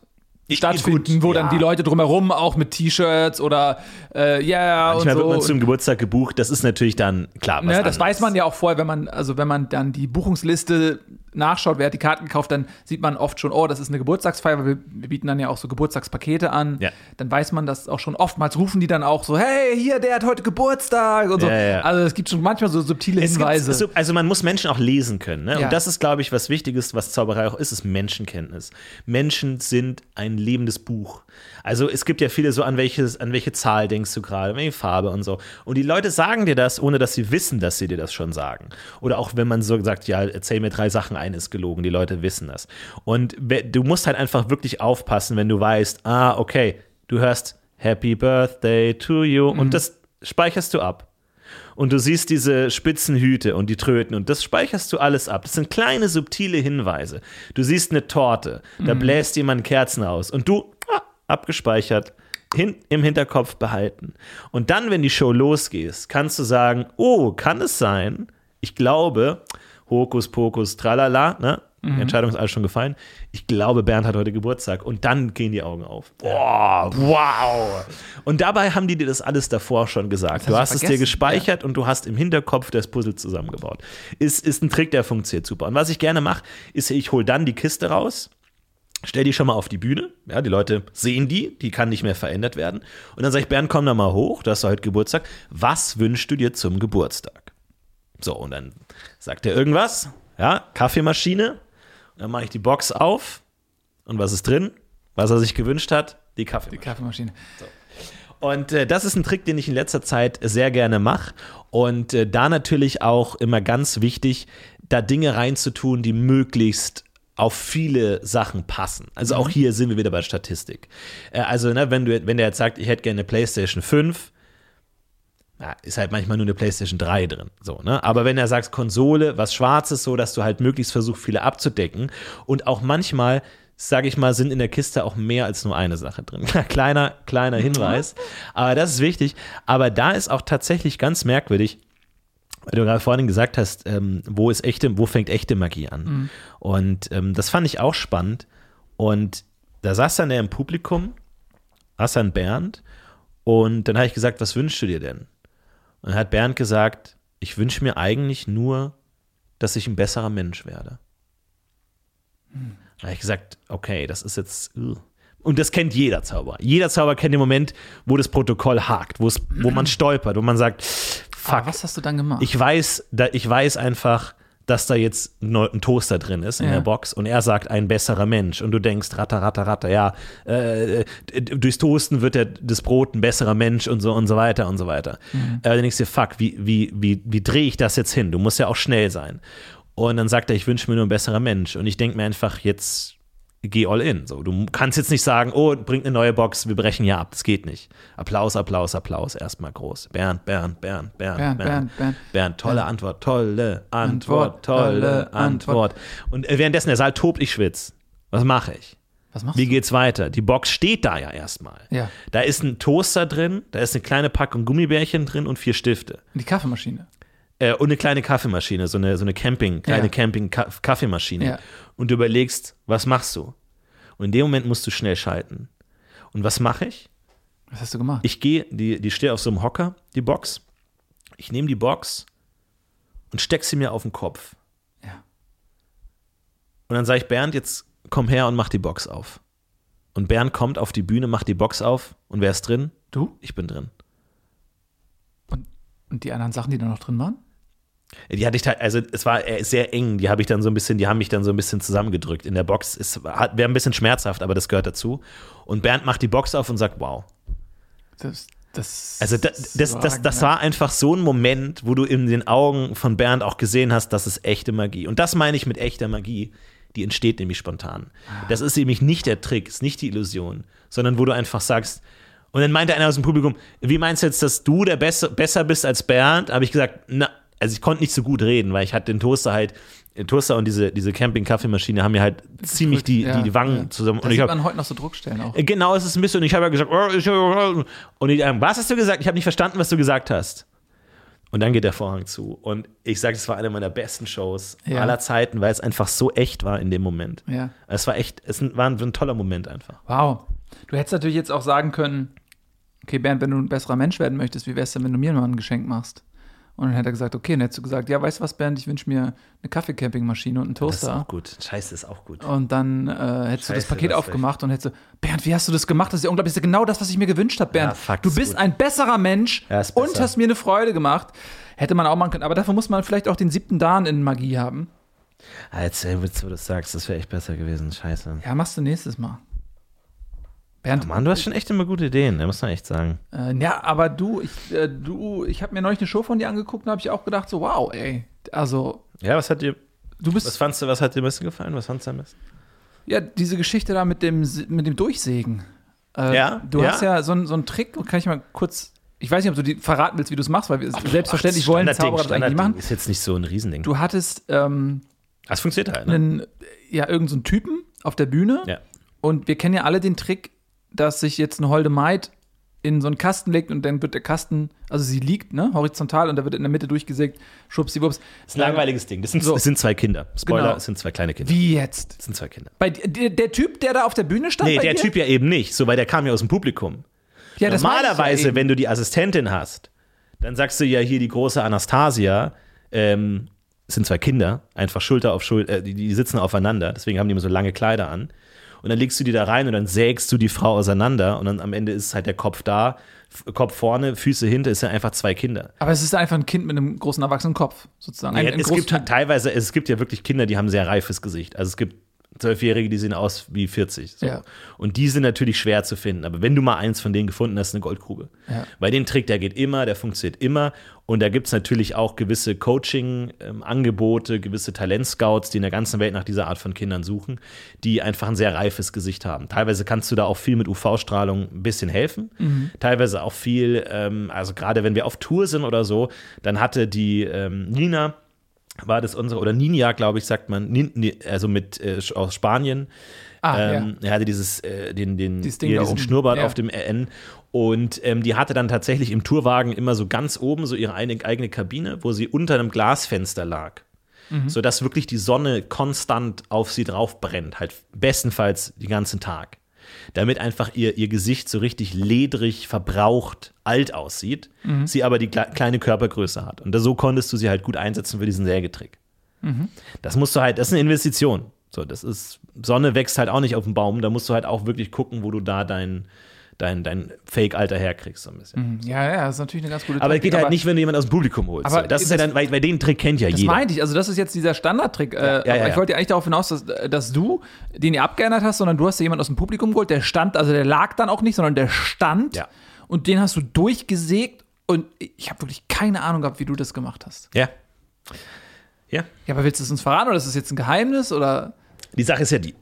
Speaker 3: stattfinden,
Speaker 4: gut,
Speaker 3: wo
Speaker 4: ja.
Speaker 3: dann die Leute drumherum auch mit T-Shirts oder äh, ja und
Speaker 4: Manchmal
Speaker 3: so.
Speaker 4: wird man zum Geburtstag gebucht. Das ist natürlich dann klar. Was
Speaker 3: Ne, das weiß man ja auch vorher, wenn man, also wenn man dann die Buchungsliste nachschaut, wer hat die Karten gekauft, dann sieht man oft schon, oh, das ist eine Geburtstagsfeier, weil wir, wir bieten dann ja auch so Geburtstagspakete an.
Speaker 4: Ja.
Speaker 3: Dann weiß man das auch schon. Oftmals rufen die dann auch so, hey, hier, der hat heute Geburtstag und so.
Speaker 4: Ja, ja.
Speaker 3: Also es gibt schon manchmal so subtile
Speaker 4: Es
Speaker 3: Hinweise.
Speaker 4: so- also man muss Menschen auch lesen können. Ne? Und das ist, glaube ich, was Wichtiges, was Zauberei auch ist, ist Menschenkenntnis. Menschen sind ein lebendes Buch. Also es gibt ja viele so, an, welches, an welche Zahl denkst du gerade, welche Farbe und so. Und die Leute sagen dir das, ohne dass sie wissen, dass sie dir das schon sagen. Oder auch wenn man so sagt, ja, erzähl mir drei Sachen, eine ist gelogen. Die Leute wissen das. Und du musst halt einfach wirklich aufpassen, wenn du weißt, ah, okay, du hörst Happy Birthday to you und das speicherst du ab und du siehst diese spitzen Hüte und die Tröten und das speicherst du alles ab. Das sind kleine subtile Hinweise. Du siehst eine Torte, da bläst jemand Kerzen aus und du abgespeichert. Hin, im Hinterkopf behalten. Und dann, wenn die Show losgeht, kannst du sagen, oh, kann es sein? Ich glaube, Hokus Pokus, tralala, ne? Die Entscheidung ist alles schon gefallen. Ich glaube, Bernd hat heute Geburtstag. Und dann gehen die Augen auf. Boah, wow. Und dabei haben die dir das alles davor schon gesagt. Du
Speaker 3: hast
Speaker 4: es dir gespeichert und du hast im Hinterkopf das Puzzle zusammengebaut. Ist, ist ein Trick, der funktioniert super. Und was ich gerne mache, ist, ich hole dann die Kiste raus Stell die schon mal auf die Bühne. Ja, die Leute sehen die, die kann nicht mehr verändert werden. Und dann sage ich, Bernd, komm da mal hoch, du hast heute Geburtstag. Was wünschst du dir zum Geburtstag? So, und dann sagt er irgendwas. Ja, Kaffeemaschine. Und dann mache ich die Box auf. Und was ist drin? Was er sich gewünscht hat? Die Kaffeemaschine.
Speaker 3: Die Kaffeemaschine.
Speaker 4: Und äh, das ist ein Trick, den ich in letzter Zeit sehr gerne mache. Und äh, da natürlich auch immer ganz wichtig, da Dinge reinzutun, die möglichst auf viele Sachen passen. Also auch hier sind wir wieder bei Statistik. Äh, also, ne, wenn, du, wenn der jetzt sagt, ich hätte gerne eine PlayStation 5, ja, ist halt manchmal nur eine PlayStation 3 drin. So, ne? Aber wenn er sagt, Konsole, was Schwarzes, so dass du halt möglichst versuchst, viele abzudecken und auch manchmal, sage ich mal, sind in der Kiste auch mehr als nur eine Sache drin. *laughs* kleiner, kleiner Hinweis. Aber das ist wichtig. Aber da ist auch tatsächlich ganz merkwürdig, weil du gerade vorhin gesagt hast, ähm, wo ist echte, wo fängt echte Magie an? Und ähm, das fand ich auch spannend. Und da saß dann er im Publikum, saß dann Bernd, und dann habe ich gesagt, was wünschst du dir denn? Und dann hat Bernd gesagt, ich wünsche mir eigentlich nur, dass ich ein besserer Mensch werde. Da habe ich gesagt, okay, das ist jetzt. ugh. Und das kennt jeder Zauberer. Jeder Zauberer kennt den Moment, wo das Protokoll hakt, wo man *clears throat* stolpert, wo man sagt, fuck,
Speaker 3: Aber was hast du dann gemacht?
Speaker 4: ich weiß, da, ich weiß einfach, dass da jetzt ein Toaster drin ist in
Speaker 3: Ja.
Speaker 4: der Box und er sagt, ein besserer Mensch. Und du denkst, ratter, ratter, ratter, ja, äh, durchs Toasten wird der, das Brot ein besserer Mensch und so und so weiter und so weiter.
Speaker 3: Mhm.
Speaker 4: Äh, dann denkst du dir, fuck, wie, wie, wie, wie drehe ich das jetzt hin? Du musst ja auch schnell sein. Und dann sagt er, ich wünsche mir nur ein besserer Mensch. Und ich denke mir einfach, jetzt geh all in. So, du kannst jetzt nicht sagen, oh, bringt eine neue Box, wir brechen hier ab. Das geht nicht. Applaus, Applaus, Applaus, erstmal groß. Bernd, Bernd, Bernd, Bernd,
Speaker 3: Bernd, Bernd, Bernd.
Speaker 4: Bernd, tolle Antwort, tolle Antwort,
Speaker 3: Antwort,
Speaker 4: tolle
Speaker 3: tolle
Speaker 4: Antwort. Und äh, währenddessen der Saal tobt, ich schwitze. Was mache ich?
Speaker 3: was machst
Speaker 4: Wie
Speaker 3: du?
Speaker 4: geht's weiter? Die Box steht da ja erstmal.
Speaker 3: Ja.
Speaker 4: Da ist ein Toaster drin, da ist eine kleine Packung Gummibärchen drin und vier Stifte.
Speaker 3: Die Kaffeemaschine.
Speaker 4: Äh, und eine kleine Kaffeemaschine, so eine, so eine Camping, kleine
Speaker 3: Ja.
Speaker 4: Camping-Kaffeemaschine.
Speaker 3: Ja.
Speaker 4: Und du überlegst, was machst du? Und in dem Moment musst du schnell schalten. Und was mache ich?
Speaker 3: Was hast du gemacht?
Speaker 4: Ich gehe, die, die steht auf so einem Hocker, die Box. Ich nehme die Box und steck sie mir auf den Kopf.
Speaker 3: Ja.
Speaker 4: Und dann sage ich, Bernd, jetzt komm her und mach die Box auf. Und Bernd kommt auf die Bühne, macht die Box auf. Und wer ist drin?
Speaker 3: Du?
Speaker 4: Ich bin drin.
Speaker 3: Und, und die anderen Sachen, die da noch drin waren?
Speaker 4: Die hatte ich, ta- also es war äh, sehr eng, die habe ich dann so ein bisschen, die haben mich dann so ein bisschen zusammengedrückt in der Box. Es wäre ein bisschen schmerzhaft, aber das gehört dazu. Und Bernd macht die Box auf und sagt, wow.
Speaker 3: Das, das,
Speaker 4: Also da, das, das, das war einfach so ein Moment, wo du in den Augen von Bernd auch gesehen hast, das ist echte Magie. Und das meine ich mit echter Magie. Die entsteht nämlich spontan. Das ist nämlich nicht der Trick, ist nicht die Illusion, sondern wo du einfach sagst, und dann meinte einer aus dem Publikum, wie meinst du jetzt, dass du der besser, besser bist als Bernd? Habe ich gesagt, na, also ich konnte nicht so gut reden, weil ich hatte den Toaster halt, den Toaster und diese, diese Camping-Kaffeemaschine haben mir halt ziemlich die,
Speaker 3: Ja,
Speaker 4: die, die Wangen
Speaker 3: ja.
Speaker 4: zusammen.
Speaker 3: Da
Speaker 4: Und ich habe
Speaker 3: man heute noch so Druckstellen auch.
Speaker 4: Genau, es ist ein bisschen. Und ich habe ja gesagt, oh, und die, ähm, was hast du gesagt? Ich habe nicht verstanden, was du gesagt hast. Und dann geht der Vorhang zu. Und ich sage, es war eine meiner besten Shows
Speaker 3: Ja.
Speaker 4: aller Zeiten, weil es einfach so echt war in dem Moment.
Speaker 3: Ja.
Speaker 4: Es war echt, es war ein, ein toller Moment einfach.
Speaker 3: Wow. Du hättest natürlich jetzt auch sagen können, okay, Bernd, wenn du ein besserer Mensch werden möchtest, wie wär's denn, wenn du mir mal ein Geschenk machst? Und dann hätte er gesagt, okay, dann hättest du gesagt, ja, weißt du was, Bernd, ich wünsche mir eine Kaffeecampingmaschine und einen
Speaker 4: Das ist
Speaker 3: Toaster.
Speaker 4: auch gut. Scheiße, ist auch gut.
Speaker 3: Und dann äh, hättest du das
Speaker 4: Scheiße,
Speaker 3: Paket
Speaker 4: das
Speaker 3: aufgemacht und hättest du, Bernd, wie hast du das gemacht? Das ist ja unglaublich, das ist ja genau das, was ich mir gewünscht habe, Bernd.
Speaker 4: Ja, fuck,
Speaker 3: du
Speaker 4: ist
Speaker 3: bist
Speaker 4: gut.
Speaker 3: ein besserer Mensch
Speaker 4: Ja, ist
Speaker 3: und
Speaker 4: besser.
Speaker 3: hast mir eine Freude gemacht. Hätte man auch machen können. Aber dafür muss man vielleicht auch den siebten Dan in Magie haben.
Speaker 4: Ah, Jetzt, äh, jetzt, wo du das sagst, das wäre echt besser gewesen. Scheiße.
Speaker 3: Ja, machst du nächstes Mal. Bernd,
Speaker 4: Mann, du hast schon echt immer gute Ideen, da muss man echt sagen.
Speaker 3: Äh, ja, aber du, ich, äh, du, ich habe mir neulich eine Show von dir angeguckt und habe ich auch gedacht, so, wow, ey. Also,
Speaker 4: Ja, was hat dir,
Speaker 3: du bist.
Speaker 4: was fandst du, was hat dir am besten gefallen? Was fandst du am besten?
Speaker 3: Ja, diese Geschichte da mit dem, mit dem Durchsägen. Äh,
Speaker 4: Ja,
Speaker 3: Du
Speaker 4: ja.
Speaker 3: hast ja so, einen- so einen Trick, kann ich mal kurz. Ich weiß nicht, ob du die verraten willst, wie du es machst, weil wir selbstverständlich
Speaker 4: Ach,
Speaker 3: wollen Zauberer das eigentlich machen.
Speaker 4: Ist jetzt nicht so ein Riesending.
Speaker 3: Du hattest ähm,
Speaker 4: das funktioniert halt, ne?
Speaker 3: einen, ja, irgendeinen so Typen auf der Bühne
Speaker 4: Ja.
Speaker 3: und wir kennen ja alle den Trick, dass sich jetzt eine holde Maid in so einen Kasten legt und dann wird der Kasten, also sie liegt, ne, horizontal und da wird in der Mitte durchgesägt, schubsiwups.
Speaker 4: Das ist ein langweiliges Ding. Das sind,
Speaker 3: So.
Speaker 4: das sind zwei Kinder. Spoiler,
Speaker 3: Genau.
Speaker 4: es sind zwei kleine Kinder.
Speaker 3: Wie jetzt?
Speaker 4: Das sind zwei Kinder.
Speaker 3: Bei, der, der Typ, der da auf der Bühne stand?
Speaker 4: Nee, der
Speaker 3: dir?
Speaker 4: Typ ja eben nicht, so, weil der kam ja aus dem Publikum.
Speaker 3: ja, das ja
Speaker 4: Normalerweise,
Speaker 3: eben.
Speaker 4: wenn du die Assistentin hast, dann sagst du ja hier die große Anastasia, ähm, es sind zwei Kinder, einfach Schulter auf Schulter, äh, die, die sitzen aufeinander, deswegen haben die immer so lange Kleider an. Und dann legst du die da rein und dann sägst du die Frau auseinander und dann am Ende ist halt der Kopf da, Kopf vorne, Füße hinter, ist ja einfach zwei Kinder.
Speaker 3: Aber es ist einfach ein Kind mit einem großen erwachsenen Kopf, sozusagen. Ein,
Speaker 4: Ja,
Speaker 3: ein
Speaker 4: es gibt halt teilweise, es gibt ja wirklich Kinder, die haben sehr reifes Gesicht. Also es gibt Zwölfjährige, die sehen aus wie 40. So.
Speaker 3: Ja.
Speaker 4: Und die sind natürlich schwer zu finden. Aber wenn du mal eins von denen gefunden hast, eine Goldgrube.
Speaker 3: Ja.
Speaker 4: Weil den Trick, der geht immer, der funktioniert immer. Und da gibt es natürlich auch gewisse Coaching-Angebote, gewisse Talentscouts, die in der ganzen Welt nach dieser Art von Kindern suchen, die einfach ein sehr reifes Gesicht haben. Teilweise kannst du da auch viel mit UV-Strahlung ein bisschen helfen. Teilweise auch viel, ähm, also gerade wenn wir auf Tour sind oder so, dann hatte die ähm, Nina, war das unsere, oder Ninja, glaube ich, sagt man, Nin, also mit äh, aus Spanien.
Speaker 3: Ah,
Speaker 4: ähm, Er hatte dieses, äh, den, den,
Speaker 3: Dieses Ding
Speaker 4: hier, diesen. Schnurrbart
Speaker 3: Ja.
Speaker 4: auf dem N. Und ähm, die hatte dann tatsächlich im Tourwagen immer so ganz oben so ihre eine, eigene Kabine, wo sie unter einem Glasfenster lag.
Speaker 3: Mhm.
Speaker 4: Sodass wirklich die Sonne konstant auf sie drauf brennt, halt bestenfalls den ganzen Tag. Damit einfach ihr, ihr Gesicht so richtig ledrig, verbraucht, alt aussieht,
Speaker 3: Mhm.
Speaker 4: sie aber die kle kleine Körpergröße hat. Und so konntest du sie halt gut einsetzen für diesen Sägetrick.
Speaker 3: Mhm.
Speaker 4: Das musst du halt, das ist eine Investition. So, das ist, Sonne wächst halt auch nicht auf dem Baum. Da musst du halt auch wirklich gucken, wo du da dein, dein, dein Fake-Alter herkriegst, so ein bisschen.
Speaker 3: Ja, ja, das ist natürlich eine ganz gute
Speaker 4: Aber es
Speaker 3: Taktik,
Speaker 4: geht halt nicht, wenn du jemanden aus dem Publikum holst.
Speaker 3: Aber.
Speaker 4: Das ist ja
Speaker 3: das-
Speaker 4: dann, weil, weil den Trick kennt ja
Speaker 3: Das
Speaker 4: jeder.
Speaker 3: meinte ich, also das ist jetzt dieser Standardtrick. äh,
Speaker 4: ja, ja.
Speaker 3: ich wollte ja eigentlich darauf hinaus, dass, dass du den ihr abgeändert hast, sondern du hast ja jemanden aus dem Publikum geholt, der stand, also der lag dann auch nicht, sondern der stand
Speaker 4: Ja.
Speaker 3: und den hast du durchgesägt und ich habe wirklich keine Ahnung gehabt, wie du das gemacht hast.
Speaker 4: Ja. Ja.
Speaker 3: Ja, aber willst du es uns verraten oder ist das jetzt ein Geheimnis oder?
Speaker 4: Die Sache ist ja die.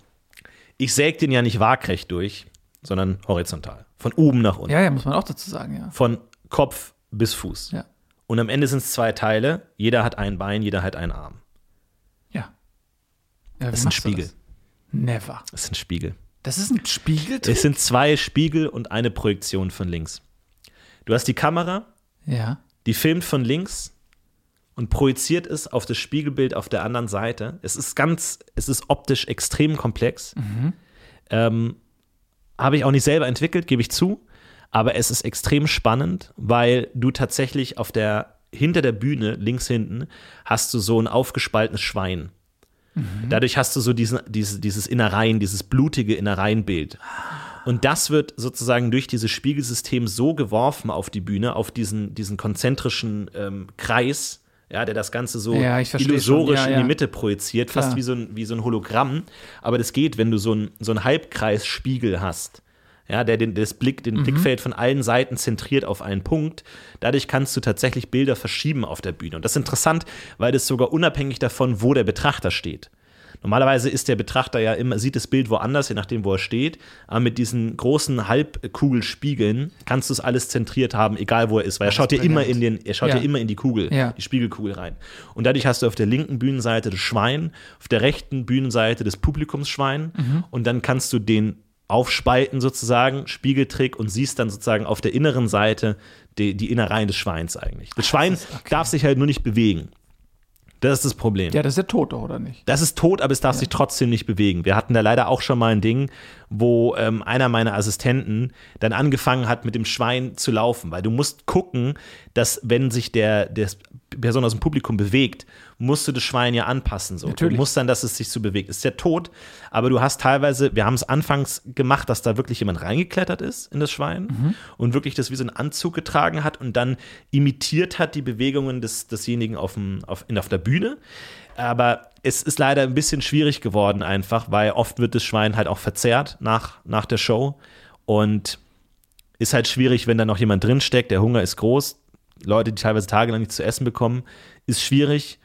Speaker 4: Ich säge den ja nicht waagrecht durch, sondern horizontal. Von oben nach unten.
Speaker 3: Ja, ja, muss man auch dazu sagen, ja.
Speaker 4: Von Kopf bis Fuß.
Speaker 3: Ja.
Speaker 4: Und am Ende sind es zwei Teile. Jeder hat ein Bein, jeder hat einen Arm.
Speaker 3: Ja. ja
Speaker 4: Das ist ein Spiegel.
Speaker 3: Never.
Speaker 4: Das ist ein Spiegel.
Speaker 3: Das ist ein Spiegeltrick?
Speaker 4: Es sind zwei Spiegel und eine Projektion von links. Du hast die Kamera,
Speaker 3: Ja.
Speaker 4: die filmt von links und projiziert es auf das Spiegelbild auf der anderen Seite. Es ist ganz, es ist optisch extrem komplex. Ähm, Habe ich auch nicht selber entwickelt, gebe ich zu. Aber es ist extrem spannend, weil du tatsächlich auf der, hinter der Bühne, links hinten, hast du so ein aufgespaltenes Schwein. Dadurch hast du so diesen, dieses, dieses Innereien, dieses blutige Innereienbild. Und das wird sozusagen durch dieses Spiegelsystem so geworfen auf die Bühne, auf diesen, diesen konzentrischen ähm, Kreis, ja, der das Ganze so
Speaker 3: Ja,
Speaker 4: illusorisch
Speaker 3: schon. Ja,
Speaker 4: in die
Speaker 3: ja.
Speaker 4: Mitte projiziert, fast wie so, ein, wie so ein Hologramm. Aber das geht, wenn du so ein, so ein Halbkreisspiegel hast. Ja, der den, das Blick, den
Speaker 3: Mhm.
Speaker 4: Blickfeld von allen Seiten zentriert auf einen Punkt. Dadurch kannst du tatsächlich Bilder verschieben auf der Bühne. Und das ist interessant, weil das sogar unabhängig davon, wo der Betrachter steht. Normalerweise ist der Betrachter ja immer, sieht das Bild woanders, je nachdem, wo er steht. Aber mit diesen großen Halbkugelspiegeln kannst du es alles zentriert haben, egal wo er ist, weil er schaut ja immer in den, er schaut ja. Immer in die Kugel,
Speaker 3: Ja.
Speaker 4: die Spiegelkugel rein. Und dadurch hast du auf der linken Bühnenseite das Schwein, auf der rechten Bühnenseite das Publikumsschwein und dann kannst du den aufspalten sozusagen, Spiegeltrick und siehst dann sozusagen auf der inneren Seite die, die Innereien des Schweins eigentlich. Das Schwein darf sich halt nur nicht bewegen. Das ist das Problem.
Speaker 3: Ja, das ist ja tot, oder nicht?
Speaker 4: Das ist tot, aber es darf sich trotzdem nicht bewegen. Wir hatten da leider auch schon mal ein Ding, wo ähm, einer meiner Assistenten dann angefangen hat, mit dem Schwein zu laufen, weil du musst gucken, dass wenn sich der, der Person aus dem Publikum bewegt, musst du das Schwein ja anpassen. So.
Speaker 3: Natürlich.
Speaker 4: Du musst dann, dass es sich so bewegt. Es ist ja tot, aber du hast teilweise, wir haben es anfangs gemacht, dass da wirklich jemand reingeklettert ist in das Schwein und wirklich das wie so einen Anzug getragen hat und dann imitiert hat die Bewegungen des, desjenigen auf, dem, auf, in, auf der Bühne. Aber es ist leider ein bisschen schwierig geworden einfach, weil oft wird das Schwein halt auch verzehrt nach, nach der Show und ist halt schwierig, wenn da noch jemand drinsteckt, der Hunger ist groß, Leute, die teilweise tagelang nichts zu essen bekommen, ist schwierig.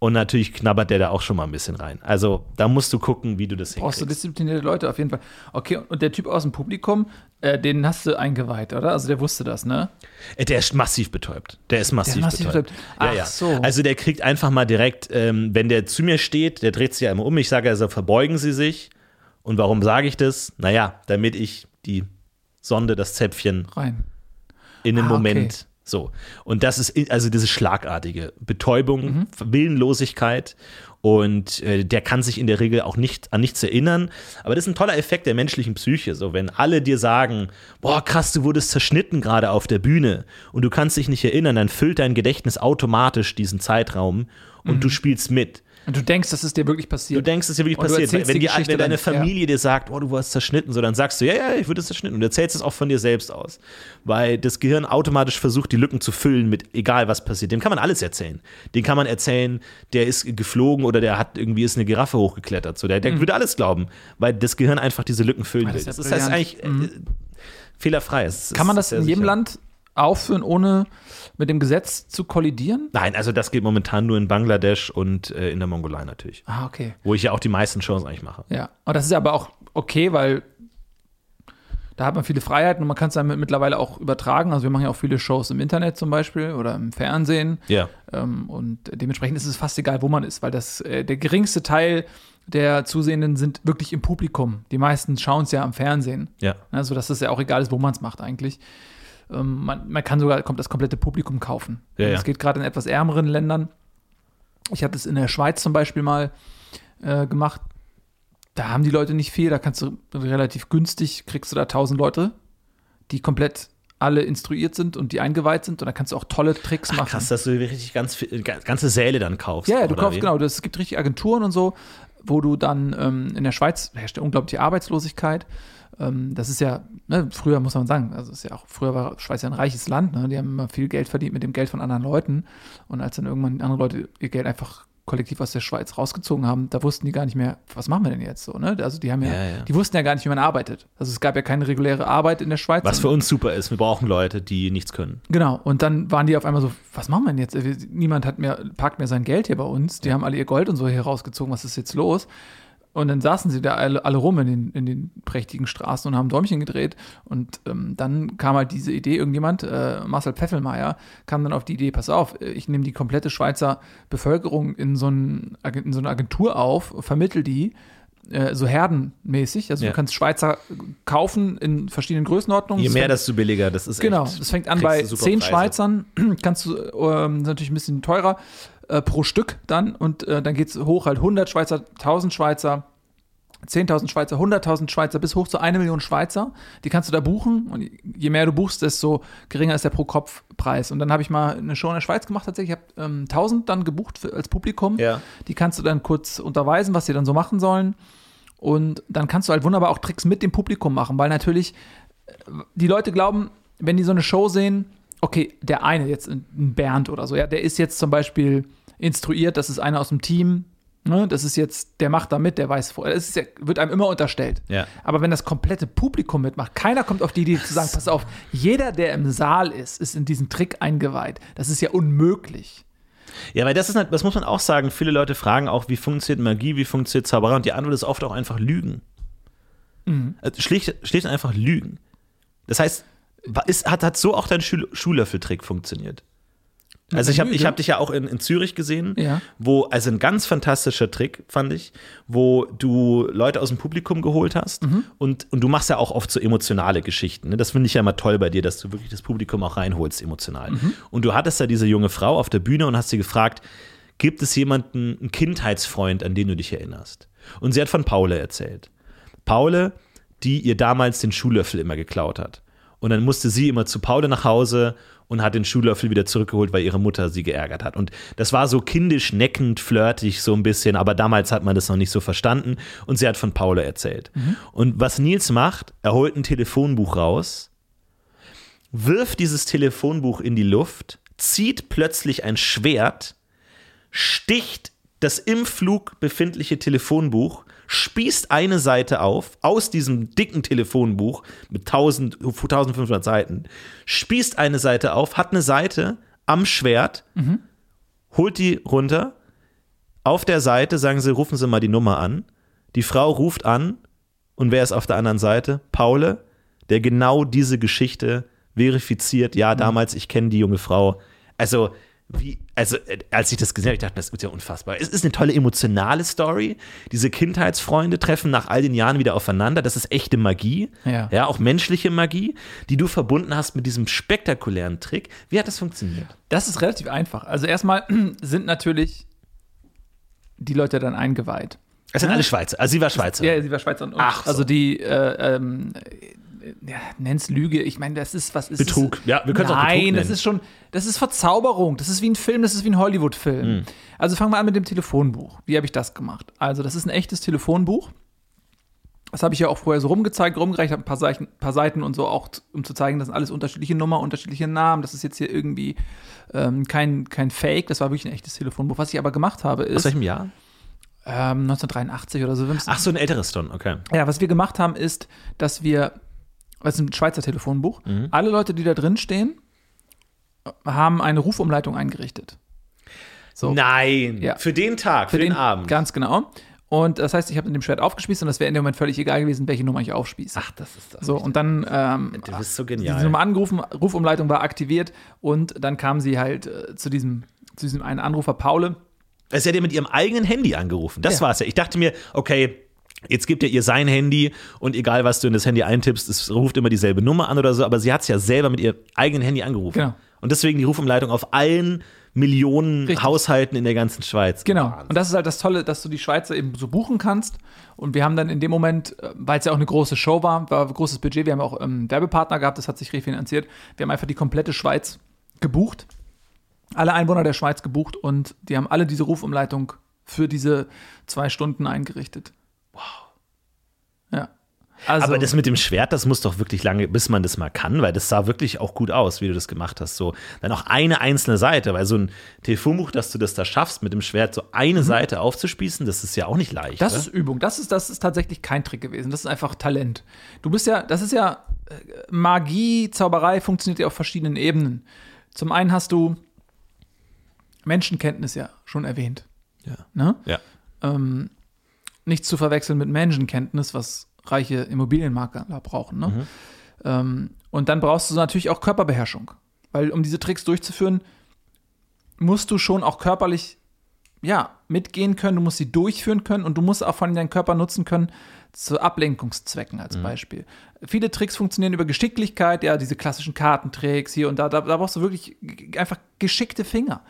Speaker 4: Und natürlich knabbert der da auch schon mal ein bisschen rein. Also da musst du gucken, wie du das
Speaker 3: Brauchst du
Speaker 4: hinkriegst.
Speaker 3: disziplinierte Leute auf jeden Fall. Okay, und der Typ aus dem Publikum, äh, den hast du eingeweiht, oder? Also der wusste das, ne?
Speaker 4: Äh, Der ist massiv betäubt. Der ist massiv,
Speaker 3: massiv
Speaker 4: betäubt.
Speaker 3: betäubt.
Speaker 4: Ja,
Speaker 3: Ach
Speaker 4: ja.
Speaker 3: so.
Speaker 4: Also der kriegt einfach mal direkt, ähm, wenn der zu mir steht, der dreht sich ja immer um. Ich sage also, verbeugen Sie sich. Und warum sage ich das? Naja, damit ich die Sonde, das Zäpfchen
Speaker 3: Rein.
Speaker 4: in dem
Speaker 3: Ah,
Speaker 4: Moment. So. Und das ist also diese schlagartige Betäubung,
Speaker 3: Mhm.
Speaker 4: Willenlosigkeit. Und äh, der kann sich in der Regel auch nicht an nichts erinnern. Aber das ist ein toller Effekt der menschlichen Psyche. So, wenn alle dir sagen, boah, krass, du wurdest zerschnitten gerade auf der Bühne und du kannst dich nicht erinnern, dann füllt dein Gedächtnis automatisch diesen Zeitraum und
Speaker 3: Mhm.
Speaker 4: du spielst mit.
Speaker 3: Und du denkst, dass es dir wirklich passiert.
Speaker 4: Du denkst, es ist ja wirklich
Speaker 3: Und
Speaker 4: passiert. Wenn,
Speaker 3: die
Speaker 4: wenn deine
Speaker 3: dann, ja.
Speaker 4: Familie dir sagt, oh, du warst zerschnitten, so, dann sagst du, ja, ja, ich wurde zerschnitten. Und du erzählst es auch von dir selbst aus. Weil das Gehirn automatisch versucht, die Lücken zu füllen mit egal was passiert. Dem kann man alles erzählen. Den kann man erzählen, der ist geflogen oder der hat irgendwie ist eine Giraffe hochgeklettert. So, der, der würde alles glauben, weil das Gehirn einfach diese Lücken füllen
Speaker 3: Ah,
Speaker 4: will.
Speaker 3: das ist
Speaker 4: ist,
Speaker 3: ja
Speaker 4: das ist eigentlich äh, fehlerfrei. Es
Speaker 3: Kann man das in jedem
Speaker 4: sicher.
Speaker 3: Land aufführen, ohne mit dem Gesetz zu kollidieren?
Speaker 4: Nein, also das geht momentan nur in Bangladesch und äh, in der Mongolei natürlich.
Speaker 3: Ah, okay.
Speaker 4: Wo ich ja auch die meisten Shows eigentlich mache.
Speaker 3: Ja, und das ist aber auch okay, weil da hat man viele Freiheiten und man kann es dann mit- mittlerweile auch übertragen. Also wir machen ja auch viele Shows im Internet zum Beispiel oder im Fernsehen.
Speaker 4: Ja.
Speaker 3: Ähm, und dementsprechend ist es fast egal, wo man ist, weil das äh, der geringste Teil der Zusehenden sind wirklich im Publikum. Die meisten schauen es ja am Fernsehen.
Speaker 4: Ja.
Speaker 3: Also dass es ja auch egal ist, wo man es macht eigentlich. Ähm, man, man kann sogar kommt das komplette Publikum kaufen.
Speaker 4: Ja.
Speaker 3: Das geht gerade in etwas ärmeren Ländern. Ich hatte es in der Schweiz zum Beispiel mal äh, gemacht. Da haben die Leute nicht viel, da kannst du relativ günstig, kriegst du da 1000 Leute, die komplett alle instruiert sind und die eingeweiht sind und da kannst du auch tolle Tricks
Speaker 4: Ach,
Speaker 3: machen.
Speaker 4: krass, dass du richtig ganz ganze Säle dann kaufst.
Speaker 3: Ja, ja, du kaufst,
Speaker 4: wie?
Speaker 3: genau, es gibt richtig Agenturen und so, wo du dann ähm, in der Schweiz herrscht ja unglaubliche Arbeitslosigkeit. Ähm, das ist ja, ne, früher muss man sagen, also ist ja auch, früher war Schweiz ja ein reiches Land, ne? die haben immer viel Geld verdient mit dem Geld von anderen Leuten. Und als dann irgendwann andere Leute ihr Geld einfach kollektiv aus der Schweiz rausgezogen haben, da wussten die gar nicht mehr, was machen wir denn jetzt so, ne? Also die haben ja,
Speaker 4: Ja, ja.
Speaker 3: die wussten ja gar nicht, wie man arbeitet. Also es gab ja keine reguläre Arbeit in der Schweiz.
Speaker 4: Was für uns super ist, wir brauchen Leute, die nichts können.
Speaker 3: Genau, und dann waren die auf einmal so, was machen wir denn jetzt? Niemand hat mehr, parkt mehr sein Geld hier bei uns. Die haben alle ihr Gold und so hier rausgezogen, was ist jetzt los? Und dann saßen sie da alle, alle rum in den, in den prächtigen Straßen und haben Däumchen gedreht. Und ähm, dann kam halt diese Idee, irgendjemand, äh, Marcel Pfeffelmeier, kam dann auf die Idee, pass auf, ich nehme die komplette Schweizer Bevölkerung in so, ein, Ag- in so eine Agentur auf, vermittel die, äh, so herdenmäßig. Also
Speaker 4: Ja.
Speaker 3: du kannst Schweizer kaufen in verschiedenen Größenordnungen.
Speaker 4: Je mehr,
Speaker 3: fängt-
Speaker 4: desto billiger. Das ist
Speaker 3: Genau, das fängt an bei
Speaker 4: du super
Speaker 3: 10
Speaker 4: Preise.
Speaker 3: Schweizern, *clears throat* kannst du, ähm, natürlich ein bisschen teurer äh, pro Stück dann und äh, dann geht es hoch halt 100 Schweizer, 1000 Schweizer, 10.000 Schweizer, 100.000 Schweizer bis hoch zu eine Million Schweizer. Die kannst du da buchen und je mehr du buchst, desto geringer ist der Pro-Kopf-Preis. Und dann habe ich mal eine Show in der Schweiz gemacht tatsächlich. Ich habe ähm, 1000 dann gebucht für, als Publikum.
Speaker 4: Ja.
Speaker 3: Die kannst du dann kurz unterweisen, was sie dann so machen sollen. Und dann kannst du halt wunderbar auch Tricks mit dem Publikum machen, weil natürlich äh, die Leute glauben, wenn die so eine Show sehen, okay, der eine, jetzt ein Bernd oder so, ja, der ist jetzt zum Beispiel instruiert, das ist einer aus dem Team, ne, das ist jetzt, der macht da mit, der weiß vorher, ja, wird einem immer unterstellt.
Speaker 4: Ja.
Speaker 3: Aber wenn das komplette Publikum mitmacht, keiner kommt auf die Idee zu sagen, pass auf, jeder, der im Saal ist, ist in diesen Trick eingeweiht. Das ist ja unmöglich.
Speaker 4: Ja, weil das ist, halt- das muss man auch sagen. Viele Leute fragen auch, wie funktioniert Magie, wie funktioniert Zauberei? Und die Antwort ist oft auch einfach Lügen.
Speaker 3: Mhm.
Speaker 4: Also schlicht, schlicht und einfach Lügen. Das heißt, ist, hat, hat so auch dein Schul Schuhlöffeltrick funktioniert? Also ich habe ich hab dich ja auch in, in Zürich gesehen,
Speaker 3: Ja.
Speaker 4: wo, also ein ganz fantastischer Trick, fand ich, wo du Leute aus dem Publikum geholt hast
Speaker 3: Mhm.
Speaker 4: und, und du machst ja auch oft so emotionale Geschichten. Ne? Das finde ich ja immer toll bei dir, dass du wirklich das Publikum auch reinholst emotional.
Speaker 3: Mhm.
Speaker 4: Und du hattest da diese junge Frau auf der Bühne und hast sie gefragt, gibt es jemanden, einen Kindheitsfreund, an den du dich erinnerst? Und sie hat von Paule erzählt. Paule, die ihr damals den Schuhlöffel immer geklaut hat. Und dann musste sie immer zu Paule nach Hause und hat den Schuhlöffel wieder zurückgeholt, weil ihre Mutter sie geärgert hat. Und das war so kindisch, neckend, flirtig so ein bisschen, aber damals hat man das noch nicht so verstanden. Und sie hat von Paule erzählt. Und was Nils macht, er holt ein Telefonbuch raus, wirft dieses Telefonbuch in die Luft, zieht plötzlich ein Schwert, sticht das im Flug befindliche Telefonbuch, spießt eine Seite auf aus diesem dicken Telefonbuch mit 1000, 1500 Seiten, spießt eine Seite auf, hat eine Seite am Schwert, holt die runter. Auf der Seite sagen sie, rufen Sie mal die Nummer an. Die Frau ruft an und wer ist auf der anderen Seite? Paule, der genau diese Geschichte verifiziert. Ja, damals, ich kenne die junge Frau. Also, wie, also, äh, als ich das gesehen habe, ich dachte, das ist ja unfassbar. Es ist eine tolle emotionale Story. Diese Kindheitsfreunde treffen nach all den Jahren wieder aufeinander. Das ist echte Magie.
Speaker 3: Ja.
Speaker 4: ja, auch menschliche Magie, die du verbunden hast mit diesem spektakulären Trick. Wie hat das funktioniert?
Speaker 3: Das ist relativ einfach. Also erstmal *clears throat* sind natürlich die Leute dann eingeweiht.
Speaker 4: Es sind alle Schweizer. Also sie war Schweizer.
Speaker 3: Ja, sie war Schweizer und
Speaker 4: Ach so.
Speaker 3: also die äh, ähm, ja, nenn's Lüge. Ich meine, das ist, was ist
Speaker 4: Betrug.
Speaker 3: Es?
Speaker 4: Ja, wir können's auch Betrug
Speaker 3: Nein, das ist schon, das ist Verzauberung. Das ist wie ein Film, das ist wie ein Hollywood-Film.
Speaker 4: Hm.
Speaker 3: Also fangen wir an mit dem Telefonbuch. Wie habe ich das gemacht? Also, das ist ein echtes Telefonbuch. Das habe ich ja auch vorher so rumgezeigt, rumgereicht, habe ein paar Seiten, paar Seiten und so auch, um zu zeigen, das sind alles unterschiedliche Nummer, unterschiedliche Namen. Das ist jetzt hier irgendwie ähm, kein, kein Fake, das war wirklich ein echtes Telefonbuch. Was ich aber gemacht habe,
Speaker 4: Aus
Speaker 3: ist
Speaker 4: welchem Jahr?
Speaker 3: ähm, 1983 oder so.
Speaker 4: Ach, so ein älteres Don, okay.
Speaker 3: ja, was wir gemacht haben, ist, dass wir, das ist ein Schweizer Telefonbuch,
Speaker 4: Mhm.
Speaker 3: alle Leute, die da drin stehen, haben eine Rufumleitung eingerichtet. So.
Speaker 4: Nein,
Speaker 3: Ja.
Speaker 4: für den Tag, für, den, Abend.
Speaker 3: Ganz genau. Und das heißt, ich habe in dem Schwert aufgespießt und das wäre in dem Moment völlig egal gewesen, welche Nummer ich aufspieße.
Speaker 4: Ach, das ist das.
Speaker 3: So, und dann ähm,
Speaker 4: du bist so
Speaker 3: diese
Speaker 4: genial.
Speaker 3: Nummer angerufen, Rufumleitung war aktiviert und dann kam sie halt äh, zu diesem, zu diesem einen Anrufer Paule.
Speaker 4: Sie hat ja mit ihrem eigenen Handy angerufen. Das
Speaker 3: Ja.
Speaker 4: war's ja. Ich dachte mir, okay, jetzt gibt er ihr sein Handy und egal, was du in das Handy eintippst, es ruft immer dieselbe Nummer an oder so, aber sie hat es ja selber mit ihrem eigenen Handy angerufen.
Speaker 3: Genau.
Speaker 4: Und deswegen die Rufumleitung auf allen Millionen
Speaker 3: Richtig.
Speaker 4: Haushalten in der ganzen Schweiz.
Speaker 3: Genau.
Speaker 4: Wahnsinn.
Speaker 3: Und das ist halt das Tolle, dass du die Schweizer eben so buchen kannst. Und wir haben dann in dem Moment, äh, weil es ja auch eine große Show war, war ein großes Budget, wir haben auch ähm, Werbepartner gehabt, das hat sich refinanziert. Wir haben einfach die komplette Schweiz gebucht. Alle Einwohner der Schweiz gebucht und die haben alle diese Rufumleitung für diese zwei Stunden eingerichtet. Also,
Speaker 4: aber das mit dem Schwert, das muss doch wirklich lange, bis man das mal kann, weil das sah wirklich auch gut aus, wie du das gemacht hast. So, dann auch eine einzelne Seite, weil so ein Telefonbuch, dass du das da schaffst, mit dem Schwert so eine Seite aufzuspießen, das ist ja auch nicht leicht.
Speaker 3: Mhm. Das
Speaker 4: ne?
Speaker 3: ist Übung. Das ist, das ist tatsächlich kein Trick gewesen. Das ist einfach Talent. Du bist ja, das ist ja, äh, Magie, Zauberei funktioniert ja auf verschiedenen Ebenen. Zum einen hast du Menschenkenntnis ja schon erwähnt.
Speaker 4: Ja.
Speaker 3: Ne?
Speaker 4: ja.
Speaker 3: Ähm, nicht zu verwechseln mit Menschenkenntnis, was reiche Immobilienmakler brauchen. Ne? Ähm, und dann brauchst du natürlich auch Körperbeherrschung. Weil um diese Tricks durchzuführen, musst du schon auch körperlich ja, mitgehen können, du musst sie durchführen können und du musst auch von deinem Körper nutzen können zu Ablenkungszwecken als Beispiel. Viele Tricks funktionieren über Geschicklichkeit, ja, diese klassischen Kartentricks hier und da, da, da brauchst du wirklich einfach geschickte Finger.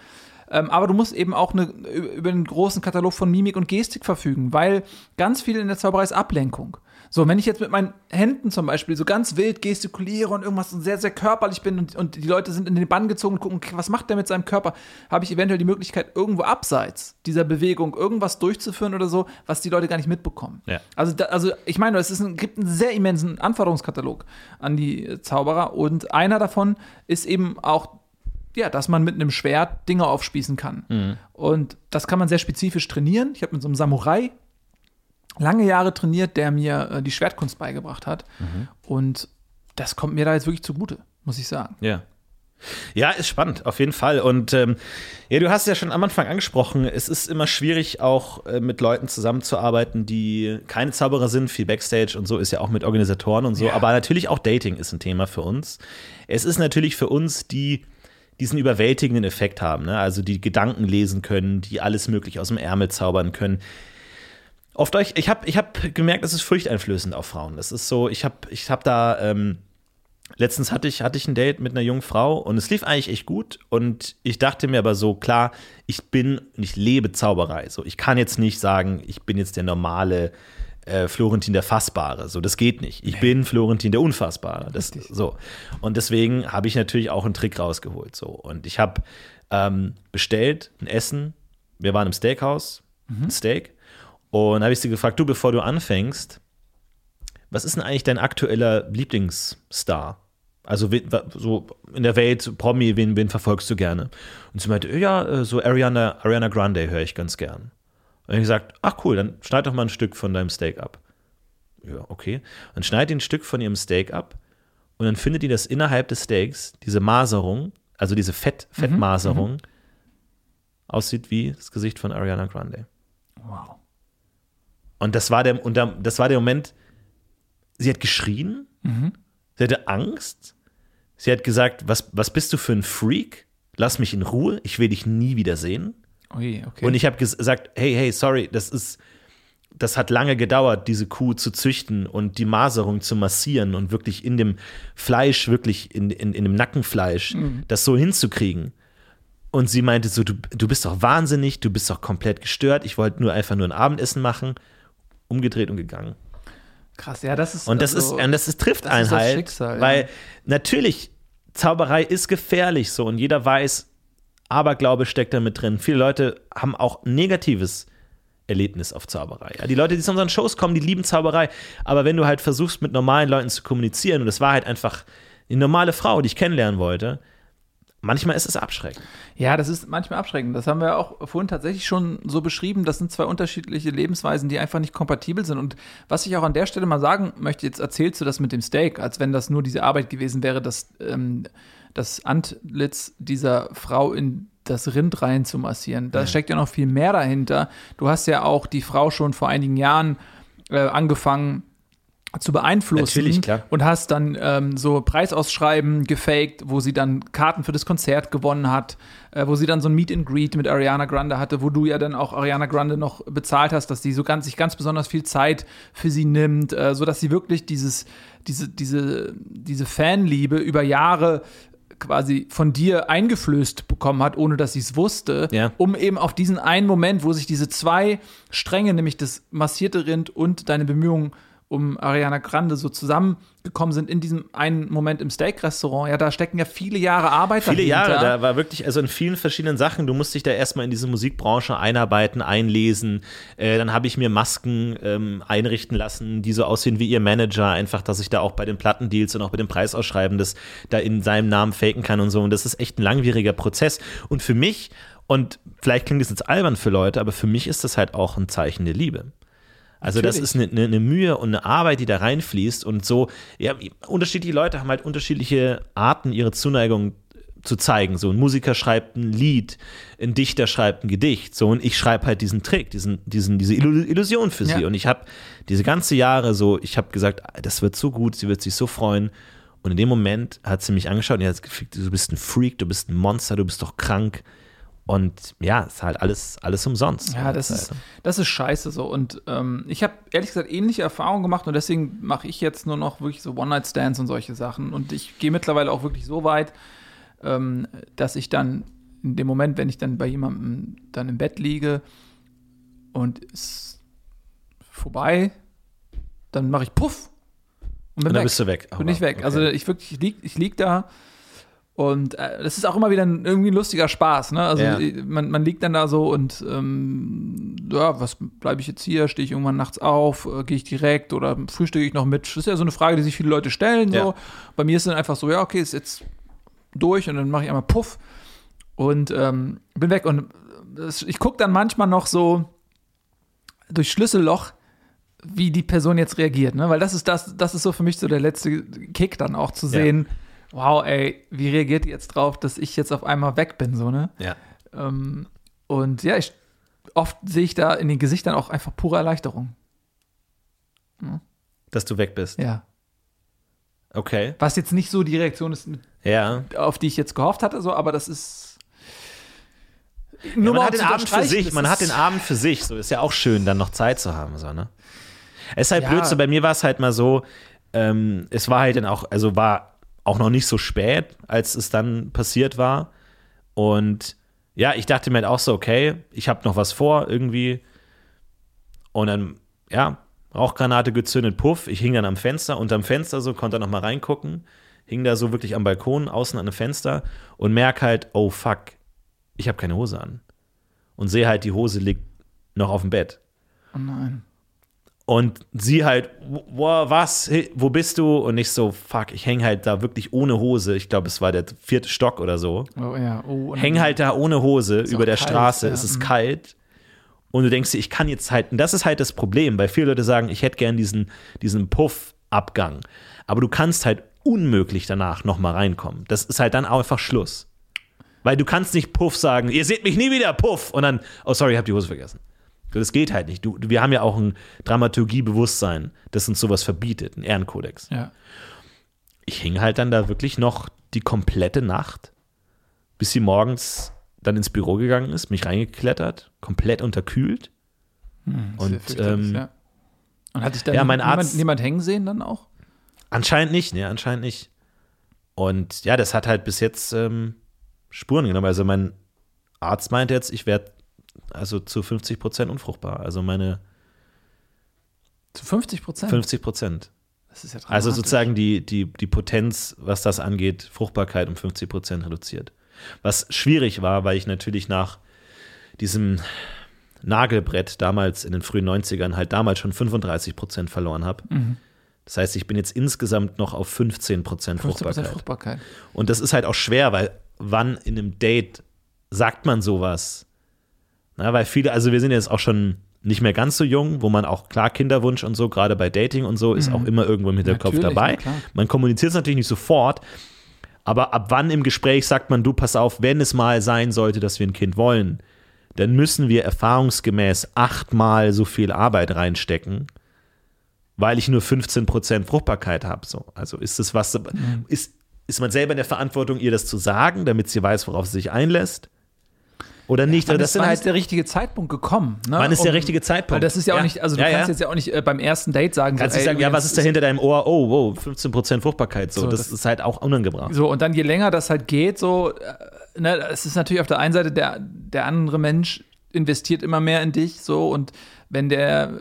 Speaker 3: Ähm, aber du musst eben auch eine, über einen großen Katalog von Mimik und Gestik verfügen, weil ganz viel in der Zauberei ist Ablenkung. So, wenn ich jetzt mit meinen Händen zum Beispiel so ganz wild gestikuliere und irgendwas sehr, sehr körperlich bin und, und die Leute sind in den Bann gezogen und gucken, was macht der mit seinem Körper, habe ich eventuell die Möglichkeit, irgendwo abseits dieser Bewegung irgendwas durchzuführen oder so, was die Leute gar nicht mitbekommen.
Speaker 4: Ja.
Speaker 3: Also, da, also ich meine, es ist ein, gibt einen sehr immensen Anforderungskatalog an die Zauberer und einer davon ist eben auch ja, dass man mit einem Schwert Dinge aufspießen kann. Und das kann man sehr spezifisch trainieren. Ich habe mit so einem Samurai lange Jahre trainiert, der mir äh, die Schwertkunst beigebracht hat. Und das kommt mir da jetzt wirklich zugute, muss ich sagen.
Speaker 4: Ja. Ja, ist spannend, auf jeden Fall. Und ähm, ja, du hast ja schon am Anfang angesprochen, es ist immer schwierig, auch äh, mit Leuten zusammenzuarbeiten, die keine Zauberer sind. Viel Backstage und so ist ja auch mit Organisatoren und so. Aber natürlich auch Dating ist ein Thema für uns. Es ist natürlich für uns, die diesen überwältigenden Effekt haben, ne? also die Gedanken lesen können, die alles mögliche aus dem Ärmel zaubern können. Oft euch, ich habe ich hab gemerkt, es ist furchteinflößend auf Frauen. Das ist so, ich habe ich hab da ähm, Letztens hatte ich, hatte ich ein Date mit einer jungen Frau und es lief eigentlich echt gut. Und ich dachte mir aber so, klar, ich bin und ich lebe Zauberei. So, ich kann jetzt nicht sagen, ich bin jetzt der normale äh, Florentin der Fassbare. So, das geht nicht. Ich bin Florentin der Unfassbare. Das, so. Und deswegen habe ich natürlich auch einen Trick rausgeholt. So. Und ich habe ähm, bestellt ein Essen. Wir waren im Steakhouse, ein Steak. Und habe ich sie gefragt, du, bevor du anfängst, was ist denn eigentlich dein aktueller Lieblingsstar? Also so in der Welt, Promi, wen, wen verfolgst du gerne? Und sie meinte, ja, äh, so Ariana, Ariana Grande höre ich ganz gern. Und ich gesagt, ach cool, dann schneid doch mal ein Stück von deinem Steak ab. Ja, okay. Dann schneid ein Stück von ihrem Steak ab und dann findet ihr, dass innerhalb des Steaks diese Maserung, also diese Fett, Fettmaserung, aussieht wie das Gesicht von Ariana Grande.
Speaker 3: Wow.
Speaker 4: Und das war der, und da- das war der Moment, sie hat geschrien, sie hatte Angst, sie hat gesagt, was, was bist du für ein Freak? Lass mich in Ruhe, ich will dich nie wieder sehen.
Speaker 3: Ui, okay.
Speaker 4: Und ich habe gesagt, hey, hey, sorry, das ist, das hat lange gedauert, diese Kuh zu züchten und die Maserung zu massieren und wirklich in dem Fleisch, wirklich in, in, in dem Nackenfleisch, das so hinzukriegen. Und sie meinte so, du, du bist doch wahnsinnig, du bist doch komplett gestört, ich wollte nur einfach nur ein Abendessen machen, umgedreht und gegangen.
Speaker 3: Krass, ja, das ist
Speaker 4: Und das
Speaker 3: also-
Speaker 4: ist, und das ist, trifft
Speaker 3: das
Speaker 4: einen
Speaker 3: ist das
Speaker 4: halt,
Speaker 3: Schicksal, ja.
Speaker 4: weil natürlich Zauberei ist gefährlich so und jeder weiß, Aberglaube steckt da mit drin. Viele Leute haben auch negatives Erlebnis auf Zauberei. Ja, die Leute, die zu unseren Shows kommen, die lieben Zauberei, aber wenn du halt versuchst, mit normalen Leuten zu kommunizieren und das war halt einfach eine normale Frau, die ich kennenlernen wollte, manchmal ist es abschreckend.
Speaker 3: Ja, das ist manchmal abschreckend. Das haben wir auch vorhin tatsächlich schon so beschrieben. Das sind zwei unterschiedliche Lebensweisen, die einfach nicht kompatibel sind. Und was ich auch an der Stelle mal sagen möchte, jetzt erzählst du das mit dem Steak, als wenn das nur diese Arbeit gewesen wäre, das, ähm, das Antlitz dieser Frau in das Rind rein zu massieren. Da steckt ja noch viel mehr dahinter. Du hast ja auch die Frau schon vor einigen Jahren äh, angefangen zu beeinflussen
Speaker 4: Natürlich, klar.
Speaker 3: und hast dann ähm, so Preisausschreiben gefaked, wo sie dann Karten für das Konzert gewonnen hat, äh, wo sie dann so ein Meet and Greet mit Ariana Grande hatte, wo du ja dann auch Ariana Grande noch bezahlt hast, dass die so ganz sich ganz besonders viel Zeit für sie nimmt, äh, so dass sie wirklich dieses diese diese diese Fanliebe über Jahre quasi von dir eingeflößt bekommen hat, ohne dass sie es wusste,
Speaker 4: Ja.
Speaker 3: um eben auf diesen einen Moment, wo sich diese zwei Stränge, nämlich das massierte Rind und deine Bemühungen um Ariana Grande so zusammengekommen sind in diesem einen Moment im Steak-Restaurant. Ja, da stecken ja viele Jahre Arbeit
Speaker 4: Viele
Speaker 3: dahinter.
Speaker 4: Jahre, da war wirklich, also in vielen verschiedenen Sachen, du musst dich da erstmal in diese Musikbranche einarbeiten, einlesen. Äh, dann habe ich mir Masken ähm, einrichten lassen, die so aussehen wie ihr Manager, einfach, dass ich da auch bei den Plattendeals und auch bei den Preisausschreiben das da in seinem Namen faken kann und so. Und das ist echt ein langwieriger Prozess. Und für mich, und vielleicht klingt das jetzt albern für Leute, aber für mich ist das halt auch ein Zeichen der Liebe. Also das ist eine, eine, eine Mühe und eine Arbeit, die da reinfließt und so, ja, unterschiedliche Leute haben halt unterschiedliche Arten, ihre Zuneigung zu zeigen. So ein Musiker schreibt ein Lied, ein Dichter schreibt ein Gedicht, so und ich schreibe halt diesen Trick, diesen, diesen, diese Illu- Illusion für sie.
Speaker 3: Ja.
Speaker 4: Und ich habe diese ganze Jahre so, ich habe gesagt, das wird so gut, sie wird sich so freuen. Und in dem Moment hat sie mich angeschaut und hat gesagt, du bist ein Freak, du bist ein Monster, du bist doch krank. Und ja, ist halt alles, alles umsonst.
Speaker 3: Ja, das ist, das ist scheiße so. Und ähm, ich habe ehrlich gesagt ähnliche Erfahrungen gemacht und deswegen mache ich jetzt nur noch wirklich so One-Night-Stands und solche Sachen. Und ich gehe mittlerweile auch wirklich so weit, ähm, dass ich dann in dem Moment, wenn ich dann bei jemandem dann im Bett liege und es ist vorbei, dann mache ich Puff und bin
Speaker 4: Und dann
Speaker 3: weg.
Speaker 4: bist du weg.
Speaker 3: bin ich weg.
Speaker 4: Okay.
Speaker 3: Also ich wirklich, ich lieg, ich lieg da und äh, das ist auch immer wieder ein, irgendwie ein lustiger Spaß. Ne? Also
Speaker 4: Ja.
Speaker 3: äh, man, man liegt dann da so und ähm, ja, was bleibe ich jetzt hier? Stehe ich irgendwann nachts auf? Äh, Gehe ich direkt oder frühstücke ich noch mit? Das ist ja so eine Frage, die sich viele Leute stellen. So.
Speaker 4: Ja.
Speaker 3: Bei mir ist es dann einfach so, ja, okay, ist jetzt durch und dann mache ich einmal Puff und ähm, bin weg. Und das, ich gucke dann manchmal noch so durch Schlüsselloch, wie die Person jetzt reagiert, ne? Weil das ist das, das ist so für mich so der letzte Kick dann auch zu sehen. Wow, ey, wie reagiert die jetzt drauf, dass ich jetzt auf einmal weg bin, so, ne?
Speaker 4: Ja.
Speaker 3: Ähm, und ja, ich, oft sehe ich da in den Gesichtern auch einfach pure Erleichterung.
Speaker 4: Dass du weg bist.
Speaker 3: Ja.
Speaker 4: Okay.
Speaker 3: Was jetzt nicht so die Reaktion ist,
Speaker 4: Ja.
Speaker 3: auf die ich jetzt gehofft hatte, so, aber das ist.
Speaker 4: ja
Speaker 3: Nur
Speaker 4: man
Speaker 3: mal
Speaker 4: hat den Abend für sich, man hat den Abend für sich. So ist ja auch schön, dann noch Zeit zu haben. So, ne? Es ist halt
Speaker 3: Ja.
Speaker 4: blöd, so bei mir war es halt mal so, ähm, es war halt dann auch, also war auch noch nicht so spät, als es dann passiert war. Und ja, ich dachte mir halt auch so, okay, ich habe noch was vor irgendwie. Und dann, ja, Rauchgranate gezündet, Puff. Ich hing dann am Fenster, unterm Fenster so, konnte noch mal reingucken. Hing da so wirklich am Balkon, außen an einem Fenster und merk halt, oh fuck, ich habe keine Hose an. Und sehe halt, die Hose liegt noch auf dem Bett.
Speaker 3: Oh nein.
Speaker 4: Und sie halt, wo, was, Hey, wo bist du? Und ich so, fuck, ich häng halt da wirklich ohne Hose. Ich glaube, es war der vierte Stock oder so.
Speaker 3: Oh ja, oh. und-
Speaker 4: Häng halt da ohne Hose über der
Speaker 3: kalt,
Speaker 4: Straße.
Speaker 3: ja,
Speaker 4: Es ist
Speaker 3: mhm.
Speaker 4: kalt. Und du denkst dir, ich kann jetzt halt, und das ist halt das Problem, weil viele Leute sagen, ich hätte gern diesen, diesen Puff-Abgang. Aber du kannst halt unmöglich danach nochmal reinkommen. Das ist halt dann auch einfach Schluss. Weil du kannst nicht Puff sagen, ihr seht mich nie wieder, Puff. Und dann, oh sorry, ich hab die Hose vergessen. Das geht halt nicht. Du, wir haben ja auch ein Dramaturgiebewusstsein, das uns sowas verbietet, ein Ehrenkodex.
Speaker 3: Ja.
Speaker 4: Ich hing halt dann da wirklich noch die komplette Nacht, bis sie morgens dann ins Büro gegangen ist, mich reingeklettert, komplett unterkühlt.
Speaker 3: Sehr
Speaker 4: Und ähm,
Speaker 3: ja. Und hat sich da
Speaker 4: ja, mein
Speaker 3: niemand,
Speaker 4: Arzt-
Speaker 3: niemand hängen sehen dann auch?
Speaker 4: anscheinend nicht, ne, anscheinend nicht. Und ja, das hat halt bis jetzt ähm, Spuren genommen. Also mein Arzt meinte jetzt, ich werde also zu 50 Prozent unfruchtbar. Also meine
Speaker 3: Zu 50 Prozent?
Speaker 4: 50 Prozent.
Speaker 3: Das ist ja
Speaker 4: Also
Speaker 3: dramatisch.
Speaker 4: sozusagen die, die, die Potenz, was das angeht, Fruchtbarkeit um 50 Prozent reduziert. Was schwierig war, weil ich natürlich nach diesem Nagelbrett damals in den frühen 90ern halt damals schon 35 Prozent verloren habe.
Speaker 3: Mhm.
Speaker 4: Das heißt, ich bin jetzt insgesamt noch auf 15 Prozent
Speaker 3: 15
Speaker 4: Fruchtbarkeit.
Speaker 3: Fruchtbarkeit.
Speaker 4: Und das ist halt auch schwer, weil wann in einem Date sagt man sowas? Na, weil viele, also wir sind jetzt auch schon nicht mehr ganz so jung, wo man auch klar Kinderwunsch und so, gerade bei Dating und so, ist auch immer irgendwo im Hinterkopf
Speaker 3: Mhm. Natürlich,
Speaker 4: dabei. Man kommuniziert es natürlich nicht sofort, aber ab wann im Gespräch sagt man, du, pass auf, wenn es mal sein sollte, dass wir ein Kind wollen, dann müssen wir erfahrungsgemäß achtmal so viel Arbeit reinstecken, weil ich nur 15% Fruchtbarkeit habe. So. Also ist es was,
Speaker 3: Mhm.
Speaker 4: ist, ist man selber in der Verantwortung, ihr das zu sagen, damit sie weiß, worauf sie sich einlässt? Oder nicht?
Speaker 3: Wann,
Speaker 4: Oder
Speaker 3: ist, wann ist der richtige Zeitpunkt gekommen? Ne?
Speaker 4: Wann ist der
Speaker 3: Um-
Speaker 4: richtige Zeitpunkt?
Speaker 3: Weil das ist ja auch
Speaker 4: Ja.
Speaker 3: nicht, also du
Speaker 4: Ja,
Speaker 3: kannst
Speaker 4: ja.
Speaker 3: jetzt ja auch nicht äh, beim ersten Date sagen,
Speaker 4: Kannst
Speaker 3: so,
Speaker 4: du
Speaker 3: ey,
Speaker 4: sagen, ja, was ist da hinter deinem Ohr? Oh, wow, 15% Fruchtbarkeit. So,
Speaker 3: So,
Speaker 4: das,
Speaker 3: das-
Speaker 4: ist halt auch unangebracht.
Speaker 3: So, und dann je länger das halt geht, so, äh, ne, es ist natürlich auf der einen Seite, der, der andere Mensch investiert immer mehr in dich, so, und wenn der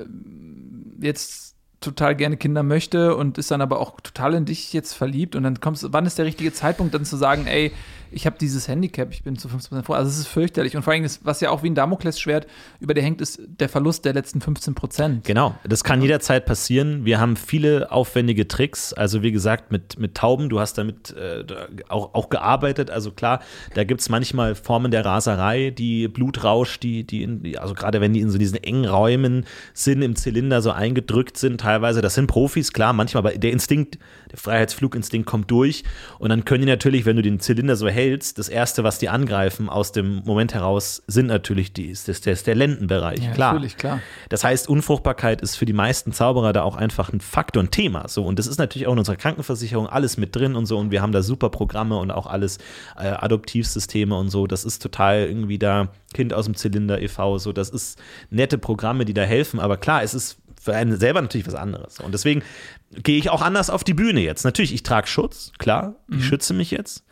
Speaker 3: jetzt total gerne Kinder möchte und ist dann aber auch total in dich jetzt verliebt und dann kommst du, wann ist der richtige Zeitpunkt dann zu sagen, ey, ich habe dieses Handicap, ich bin zu 15% vor. Also es ist fürchterlich. Und vor allem, ist, was ja auch wie ein Damoklesschwert über dir hängt, ist der Verlust der letzten 15%.
Speaker 4: Genau, das kann jederzeit passieren. Wir haben viele aufwendige Tricks. Also wie gesagt, mit, mit Tauben, du hast damit äh, auch, auch gearbeitet. Also klar, da gibt es manchmal Formen der Raserei, die Blutrausch, die, die, in, also gerade wenn die in so diesen engen Räumen sind, im Zylinder so eingedrückt sind, teilweise, das sind Profis, klar, manchmal, aber der Instinkt, der Freiheitsfluginstinkt kommt durch und dann können die natürlich, wenn du den Zylinder so hältst, das Erste, was die angreifen aus dem Moment heraus, sind natürlich die, ist das ist der Lendenbereich,
Speaker 3: Ja,
Speaker 4: klar.
Speaker 3: natürlich, klar.
Speaker 4: Das heißt, Unfruchtbarkeit ist für die meisten Zauberer da auch einfach ein Faktor, ein Thema. So, und das ist natürlich auch in unserer Krankenversicherung alles mit drin und so. Und wir haben da super Programme und auch alles äh, Adoptivsysteme und so. Das ist total irgendwie da Kind aus dem Zylinder e.V. So, das ist nette Programme, die da helfen. Aber klar, es ist für einen selber natürlich was anderes. Und deswegen gehe ich auch anders auf die Bühne jetzt. Natürlich, ich trage Schutz, klar, ich schütze mich jetzt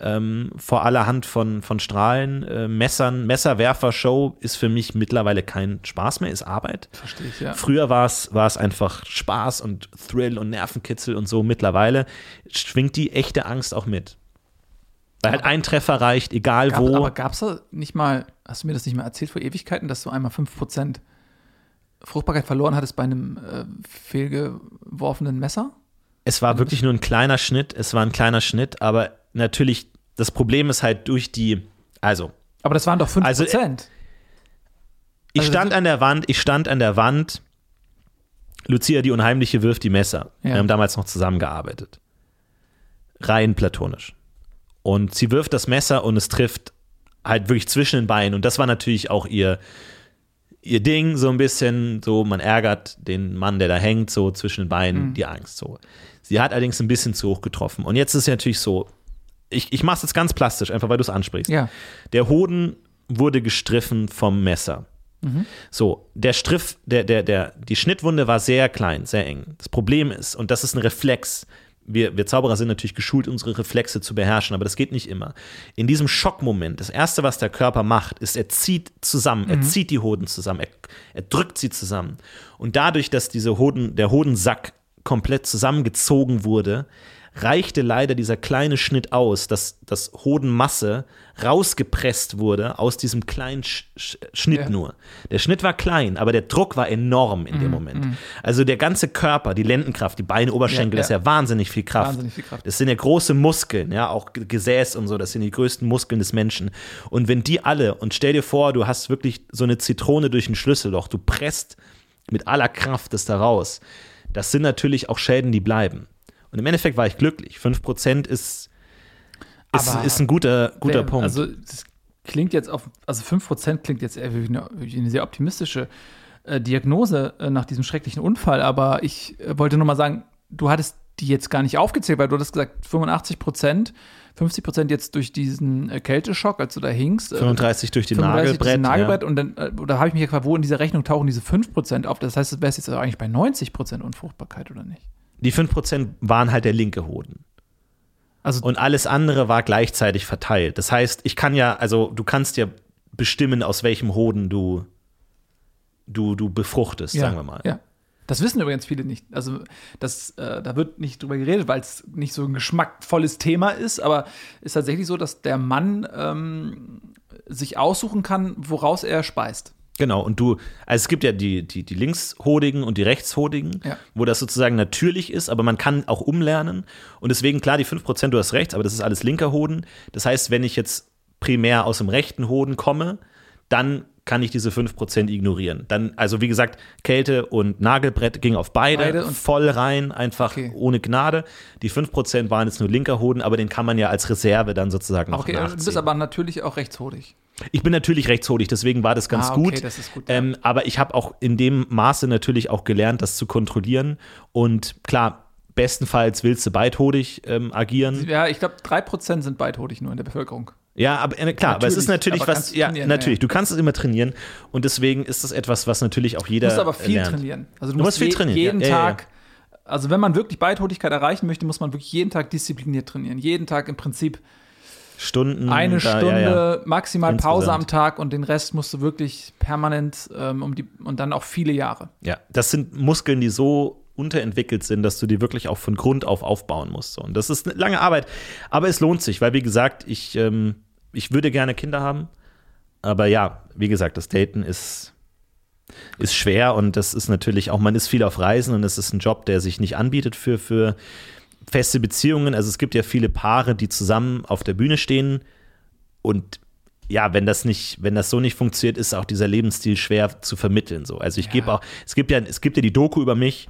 Speaker 4: ähm, vor allerhand von, von Strahlen, äh, Messern. Messerwerfer-Show ist für mich mittlerweile kein Spaß mehr, ist Arbeit.
Speaker 3: Verstehe ich, ja.
Speaker 4: Früher war es war es einfach Spaß und Thrill und Nervenkitzel und so. Mittlerweile schwingt die echte Angst auch mit. Weil halt ein Treffer reicht, egal
Speaker 3: Gab,
Speaker 4: wo.
Speaker 3: aber gab es da nicht mal, hast du mir das nicht mal erzählt vor Ewigkeiten, dass du einmal 5% Fruchtbarkeit verloren hattest bei einem äh, fehlgeworfenen Messer?
Speaker 4: Es war wirklich nur ein kleiner Schnitt. Es war ein kleiner Schnitt, aber natürlich, das Problem ist halt durch die, also
Speaker 3: Aber das waren doch 5%.
Speaker 4: Also, Ich
Speaker 3: Also
Speaker 4: stand an der Wand, ich stand an der Wand. Lucia, die Unheimliche, wirft die Messer.
Speaker 3: Ja.
Speaker 4: Wir haben damals noch zusammengearbeitet. Rein platonisch. Und sie wirft das Messer und es trifft halt wirklich zwischen den Beinen. Und das war natürlich auch ihr, ihr Ding, so ein bisschen, so, man ärgert den Mann, der da hängt, so zwischen den Beinen,
Speaker 3: Mhm.
Speaker 4: die Angst. So. Sie hat allerdings ein bisschen zu hoch getroffen. Und jetzt ist es natürlich so, ich, ich mache es jetzt ganz plastisch, einfach weil du es ansprichst.
Speaker 3: ja.
Speaker 4: Der Hoden wurde gestriffen vom Messer. So, der Striff, der, der, der, die Schnittwunde war sehr klein, sehr eng. Das Problem ist, und das ist ein Reflex, wir, wir Zauberer sind natürlich geschult, unsere Reflexe zu beherrschen, aber das geht nicht immer. In diesem Schockmoment, das Erste, was der Körper macht, ist, er zieht zusammen, er zieht die Hoden zusammen, er, er drückt sie zusammen. Und dadurch, dass diese Hoden, der Hodensack komplett zusammengezogen wurde, reichte leider dieser kleine Schnitt aus, dass das Hodenmasse rausgepresst wurde aus diesem kleinen Sch Sch Schnitt
Speaker 3: Ja.
Speaker 4: nur. Der Schnitt war klein, aber der Druck war enorm in dem Moment. Also der ganze Körper, die Lendenkraft, die Beine, Oberschenkel,
Speaker 3: Ja,
Speaker 4: das ist ja wahnsinnig viel Kraft.
Speaker 3: Wahnsinnig viel Kraft.
Speaker 4: Das sind ja große Muskeln, ja, auch Gesäß und so, das sind die größten Muskeln des Menschen. Und wenn die alle, und stell dir vor, du hast wirklich so eine Zitrone durch ein Schlüsselloch, du presst mit aller Kraft das da raus, das sind natürlich auch Schäden, die bleiben. Und im Endeffekt war ich glücklich. 5% ist, ist,
Speaker 3: Aber
Speaker 4: ist ein guter, guter
Speaker 3: Wer-
Speaker 4: Punkt.
Speaker 3: Also, das klingt jetzt auf, also 5% klingt jetzt eher wie eine, wie eine sehr optimistische äh, Diagnose äh, nach diesem schrecklichen Unfall, aber ich äh, wollte nur mal sagen, du hattest die jetzt gar nicht aufgezählt, weil du hattest gesagt 85 Prozent, 50 Prozent jetzt durch diesen äh, Kälteschock, als du da hingst. äh,
Speaker 4: 35 durch die
Speaker 3: 35 durch
Speaker 4: Nagelbrett.
Speaker 3: Nagelbrett
Speaker 4: Ja.
Speaker 3: und dann, äh, da habe ich mich gefragt, wo in dieser Rechnung tauchen diese 5% auf? Das heißt, du wärst jetzt eigentlich bei 90% Unfruchtbarkeit, oder nicht?
Speaker 4: Die 5% waren halt der linke Hoden.
Speaker 3: Also,
Speaker 4: Und alles andere war gleichzeitig verteilt. Das heißt, ich kann ja, also du kannst ja bestimmen, aus welchem Hoden du, du, du befruchtest,
Speaker 3: ja,
Speaker 4: sagen wir mal.
Speaker 3: Ja. Das wissen übrigens viele nicht. Also, das, äh, da wird nicht drüber geredet, weil es nicht so ein geschmackvolles Thema ist, aber ist tatsächlich so, dass der Mann ähm, sich aussuchen kann, woraus er speist.
Speaker 4: Genau, und du, also es gibt ja die, die, die Linkshodigen und die Rechtshodigen,
Speaker 3: Ja.
Speaker 4: wo das sozusagen natürlich ist, aber man kann auch umlernen. Und deswegen, klar, die 5%, du hast recht, aber das ist alles linker Hoden. Das heißt, wenn ich jetzt primär aus dem rechten Hoden komme, dann kann ich diese 5% ignorieren. Dann, also wie gesagt, Kälte und Nagelbrett ging auf beide,
Speaker 3: Beide
Speaker 4: voll rein, einfach
Speaker 3: Okay.
Speaker 4: ohne Gnade. Die 5% waren jetzt nur linker Hoden, aber den kann man ja als Reserve dann sozusagen noch
Speaker 3: Okay, du
Speaker 4: nachziehen.
Speaker 3: bist aber natürlich auch rechtshodig.
Speaker 4: Ich bin natürlich rechtshodig, deswegen war das ganz
Speaker 3: Ah, okay,
Speaker 4: gut.
Speaker 3: das gut, ja.
Speaker 4: Ähm, aber ich habe auch in dem Maße natürlich auch gelernt, das zu kontrollieren. Und klar, bestenfalls willst du beidhodig ähm, agieren.
Speaker 3: Ja, ich glaube, 3% sind beidhodig nur in der Bevölkerung.
Speaker 4: Ja, aber äh, klar, aber es ist
Speaker 3: Natürlich,
Speaker 4: natürlich was. Ja, natürlich.
Speaker 3: ja.
Speaker 4: Du kannst es immer trainieren. Und deswegen ist das etwas, was natürlich auch jeder.
Speaker 3: Du musst aber viel
Speaker 4: lernt.
Speaker 3: trainieren. Also du,
Speaker 4: Du
Speaker 3: musst
Speaker 4: viel trainieren,
Speaker 3: jeden
Speaker 4: ja,
Speaker 3: Tag, also wenn man wirklich Beidhodigkeit erreichen möchte, muss man wirklich jeden Tag diszipliniert trainieren. Jeden Tag im Prinzip
Speaker 4: Stunden.
Speaker 3: eine
Speaker 4: da,
Speaker 3: Stunde,
Speaker 4: Ja, ja.
Speaker 3: maximal Pause am Tag und den Rest musst du wirklich permanent ähm, um die und dann auch viele Jahre.
Speaker 4: ja, das sind Muskeln, die so unterentwickelt sind, dass du die wirklich auch von Grund auf aufbauen musst. Und das ist eine lange Arbeit. Aber es lohnt sich, weil, wie gesagt, ich, ähm, ich würde gerne Kinder haben. Aber ja, wie gesagt, das Daten ist, ist schwer und das ist natürlich auch, man ist viel auf Reisen und es ist ein Job, der sich nicht anbietet für, für feste Beziehungen. Also es gibt ja viele Paare, die zusammen auf der Bühne stehen und ja, wenn das nicht, wenn das so nicht funktioniert, ist auch dieser Lebensstil schwer zu vermitteln. So. Also ich gebe auch, es gibt ja, es gibt ja die Doku über mich,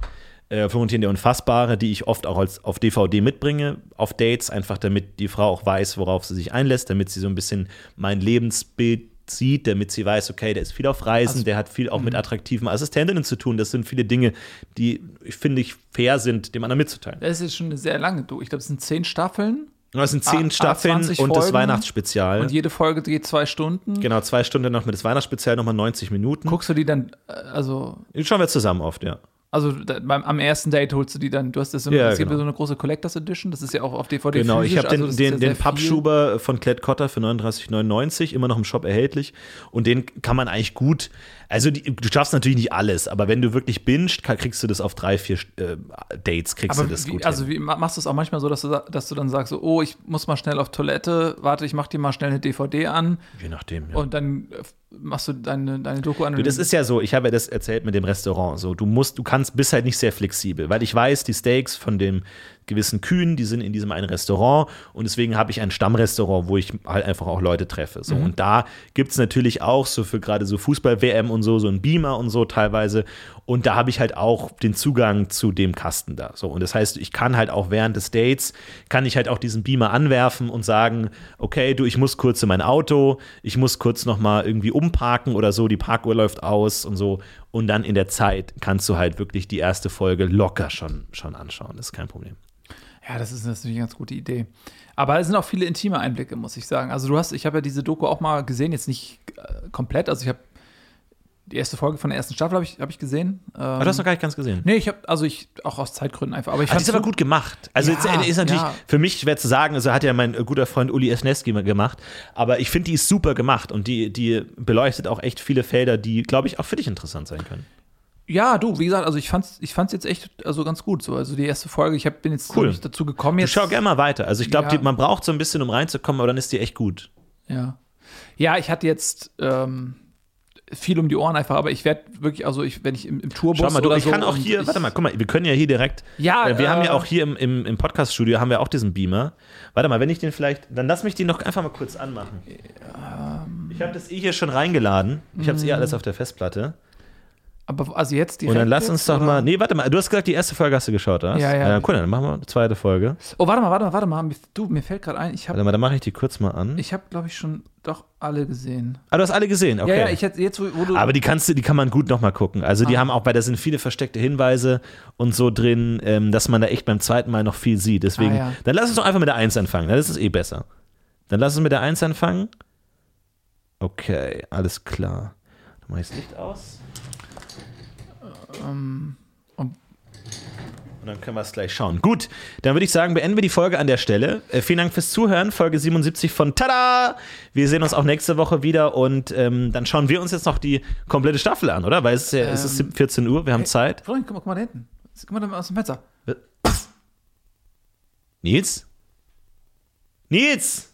Speaker 4: äh, Florentin der Unfassbare, die ich oft auch als auf DVD mitbringe, auf Dates, einfach damit die Frau auch weiß, worauf sie sich einlässt, damit sie so ein bisschen mein Lebensbild sieht, damit sie weiß, okay, der ist viel auf Reisen,
Speaker 3: Also-
Speaker 4: der hat viel auch
Speaker 3: Mhm.
Speaker 4: mit attraktiven Assistentinnen zu tun. Das sind viele Dinge, die, ich finde ich, fair sind, dem anderen mitzuteilen.
Speaker 3: Das ist schon eine sehr lange Du. Ich glaube, es sind zehn Staffeln
Speaker 4: Das sind
Speaker 3: Ah,
Speaker 4: zehn
Speaker 3: ah,
Speaker 4: Staffeln
Speaker 3: 20
Speaker 4: und das
Speaker 3: Folgen.
Speaker 4: Weihnachtsspezial.
Speaker 3: und jede Folge geht zwei Stunden.
Speaker 4: Genau, zwei Stunden noch mit das Weihnachtsspezial, nochmal 90 Minuten.
Speaker 3: Guckst du die dann, äh, also
Speaker 4: Den schauen wir zusammen oft, ja.
Speaker 3: Also da, beim, am ersten Date holst du die dann, du hast das, so-
Speaker 4: Ja,
Speaker 3: es gibt
Speaker 4: genau.
Speaker 3: so eine große Collectors Edition, das ist ja auch auf DVD
Speaker 4: Genau, ich
Speaker 3: physisch,
Speaker 4: habe den,
Speaker 3: also
Speaker 4: den,
Speaker 3: ja
Speaker 4: den. Pappschuber von Klett Cotta für 39,99 immer noch im Shop erhältlich. Und den kann man eigentlich gut, also die, du schaffst natürlich nicht alles, aber wenn du wirklich bingst, kriegst du das auf drei, vier äh, Dates, kriegst
Speaker 3: Aber
Speaker 4: du das
Speaker 3: wie,
Speaker 4: gut
Speaker 3: also wie, ma- machst du es auch manchmal so, dass du, dass du dann sagst, so, oh, ich muss mal schnell auf Toilette, warte, ich mach dir mal schnell eine DVD an
Speaker 4: Je nachdem, ja.
Speaker 3: und dann äh, machst du deine, deine Doku an.
Speaker 4: Du, das ist ja so, ich habe ja das erzählt mit dem Restaurant. So, du musst, du kannst, bist halt nicht sehr flexibel, weil ich weiß, die Steaks von dem gewissen Kühen, die sind in diesem einen Restaurant und deswegen habe ich ein Stammrestaurant, wo ich halt einfach auch Leute treffe. So, und da gibt es natürlich auch so für gerade so Fußball-WM und so, so ein Beamer und so teilweise. Und da habe ich halt auch den Zugang zu dem Kasten da. So, und das heißt, ich kann halt auch während des Dates, kann ich halt auch diesen Beamer anwerfen und sagen, okay, du, ich muss kurz in mein Auto, ich muss kurz nochmal irgendwie umparken oder so, die Parkuhr läuft aus und so. Und dann in der Zeit kannst du halt wirklich die erste Folge locker schon, schon anschauen. Das ist kein Problem.
Speaker 3: Ja, das ist natürlich eine ganz gute Idee. Aber es sind auch viele intime Einblicke, muss ich sagen. Also du hast, ich habe ja diese Doku auch mal gesehen, jetzt nicht äh, komplett, also ich habe die erste Folge von der ersten Staffel habe ich, hab ich gesehen. Ähm,
Speaker 4: Aber du hast noch gar nicht ganz gesehen.
Speaker 3: nee, ich habe, also ich, auch aus Zeitgründen einfach, aber ich
Speaker 4: Ah,
Speaker 3: fand
Speaker 4: ist aber gut gemacht. Also
Speaker 3: Ja,
Speaker 4: jetzt äh, ist natürlich
Speaker 3: ja.
Speaker 4: für mich schwer zu sagen, also hat ja mein äh, guter Freund Uli Esneski mal gemacht, aber ich finde, die ist super gemacht und die, die beleuchtet auch echt viele Felder, die, glaube ich, auch für dich interessant sein können.
Speaker 3: Ja, du, wie gesagt, also ich fand's, ich fand's jetzt echt also ganz gut so. Also die erste Folge, ich hab, bin jetzt
Speaker 4: Cool.
Speaker 3: dazu gekommen
Speaker 4: Ich
Speaker 3: jetzt.
Speaker 4: schau gerne mal weiter. Also ich glaube,
Speaker 3: Ja.
Speaker 4: man braucht so ein bisschen, um reinzukommen, aber dann ist die echt gut.
Speaker 3: Ja. Ja, ich hatte jetzt ähm, viel um die Ohren einfach, aber ich werde wirklich, also ich, wenn ich im, im Tourbus
Speaker 4: Schau mal, du, ich
Speaker 3: so
Speaker 4: kann auch hier, warte mal, guck mal, wir können ja hier direkt.
Speaker 3: Ja,
Speaker 4: äh, wir haben ja
Speaker 3: äh,
Speaker 4: auch hier im, im, im Podcast-Studio haben wir auch diesen Beamer. Warte mal, wenn ich den vielleicht, dann lass mich den noch einfach mal kurz anmachen. ich habe das eh hier schon reingeladen. Ich habe es eh alles auf der Festplatte.
Speaker 3: Aber also jetzt direkt.
Speaker 4: Und dann lass
Speaker 3: jetzt,
Speaker 4: uns doch
Speaker 3: oder?
Speaker 4: mal. Nee, warte mal. Du hast gesagt, die erste Folge hast du geschaut, oder?
Speaker 3: Ja, ja.
Speaker 4: Äh, cool, dann machen wir die zweite Folge.
Speaker 3: Oh, warte mal, warte mal, warte mal. Du, mir fällt gerade ein, ich
Speaker 4: Warte
Speaker 3: habe,
Speaker 4: mal, dann mache ich die kurz mal an.
Speaker 3: ich habe, glaube ich, schon doch alle gesehen.
Speaker 4: ah, du hast alle gesehen, okay.
Speaker 3: Ja, ja, ich hätte jetzt, wo, wo du.
Speaker 4: Aber die kannst du, die kann man gut nochmal gucken. Also die
Speaker 3: Ah.
Speaker 4: haben auch, weil da sind viele versteckte Hinweise und so drin, ähm, dass man da echt beim zweiten Mal noch viel sieht. Deswegen,
Speaker 3: Ah, ja.
Speaker 4: dann lass uns doch einfach mit der 1 anfangen. Dann ist eh besser. Dann lass uns mit der 1 anfangen. Okay, alles klar. Dann mach ich das Licht aus.
Speaker 3: Ähm, und
Speaker 4: Und dann können wir es gleich schauen. Gut, dann würde ich sagen, beenden wir die Folge an der Stelle. Äh, vielen Dank fürs Zuhören. Folge 77 von Tada! Wir sehen uns auch nächste Woche wieder und ähm, dann schauen wir uns jetzt noch die komplette Staffel an, oder? Weil es ist, ja, es ist 14 Uhr, wir haben Zeit.
Speaker 3: Florian, guck mal, guck mal da hinten. Guck mal da aus dem Fenster.
Speaker 4: Nils? Nils!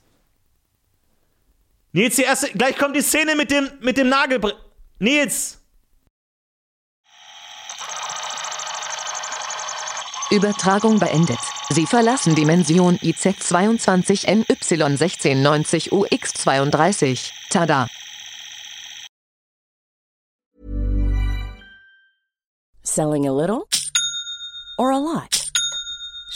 Speaker 4: Nils, die erste, gleich kommt die Szene mit dem, mit dem Nagelbre... Nils!
Speaker 2: Übertragung beendet. Sie verlassen Dimension IZ22NY1690UX32. Tada!
Speaker 6: Selling a little or a lot?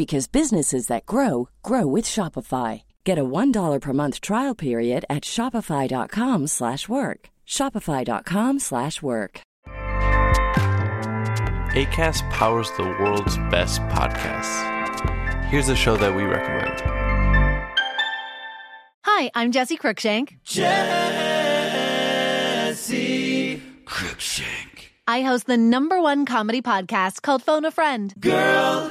Speaker 6: because businesses that grow grow with Shopify. Get a $1 per month trial period at Shopify.com slash work. Shopify.com slash work.
Speaker 7: ACAST powers the world's best podcasts. Here's a show that we recommend.
Speaker 8: Hi, I'm Jesse Cruikshank.
Speaker 9: Jesse Cruikshank.
Speaker 8: I host the number one comedy podcast called Phone a Friend.
Speaker 9: Girl,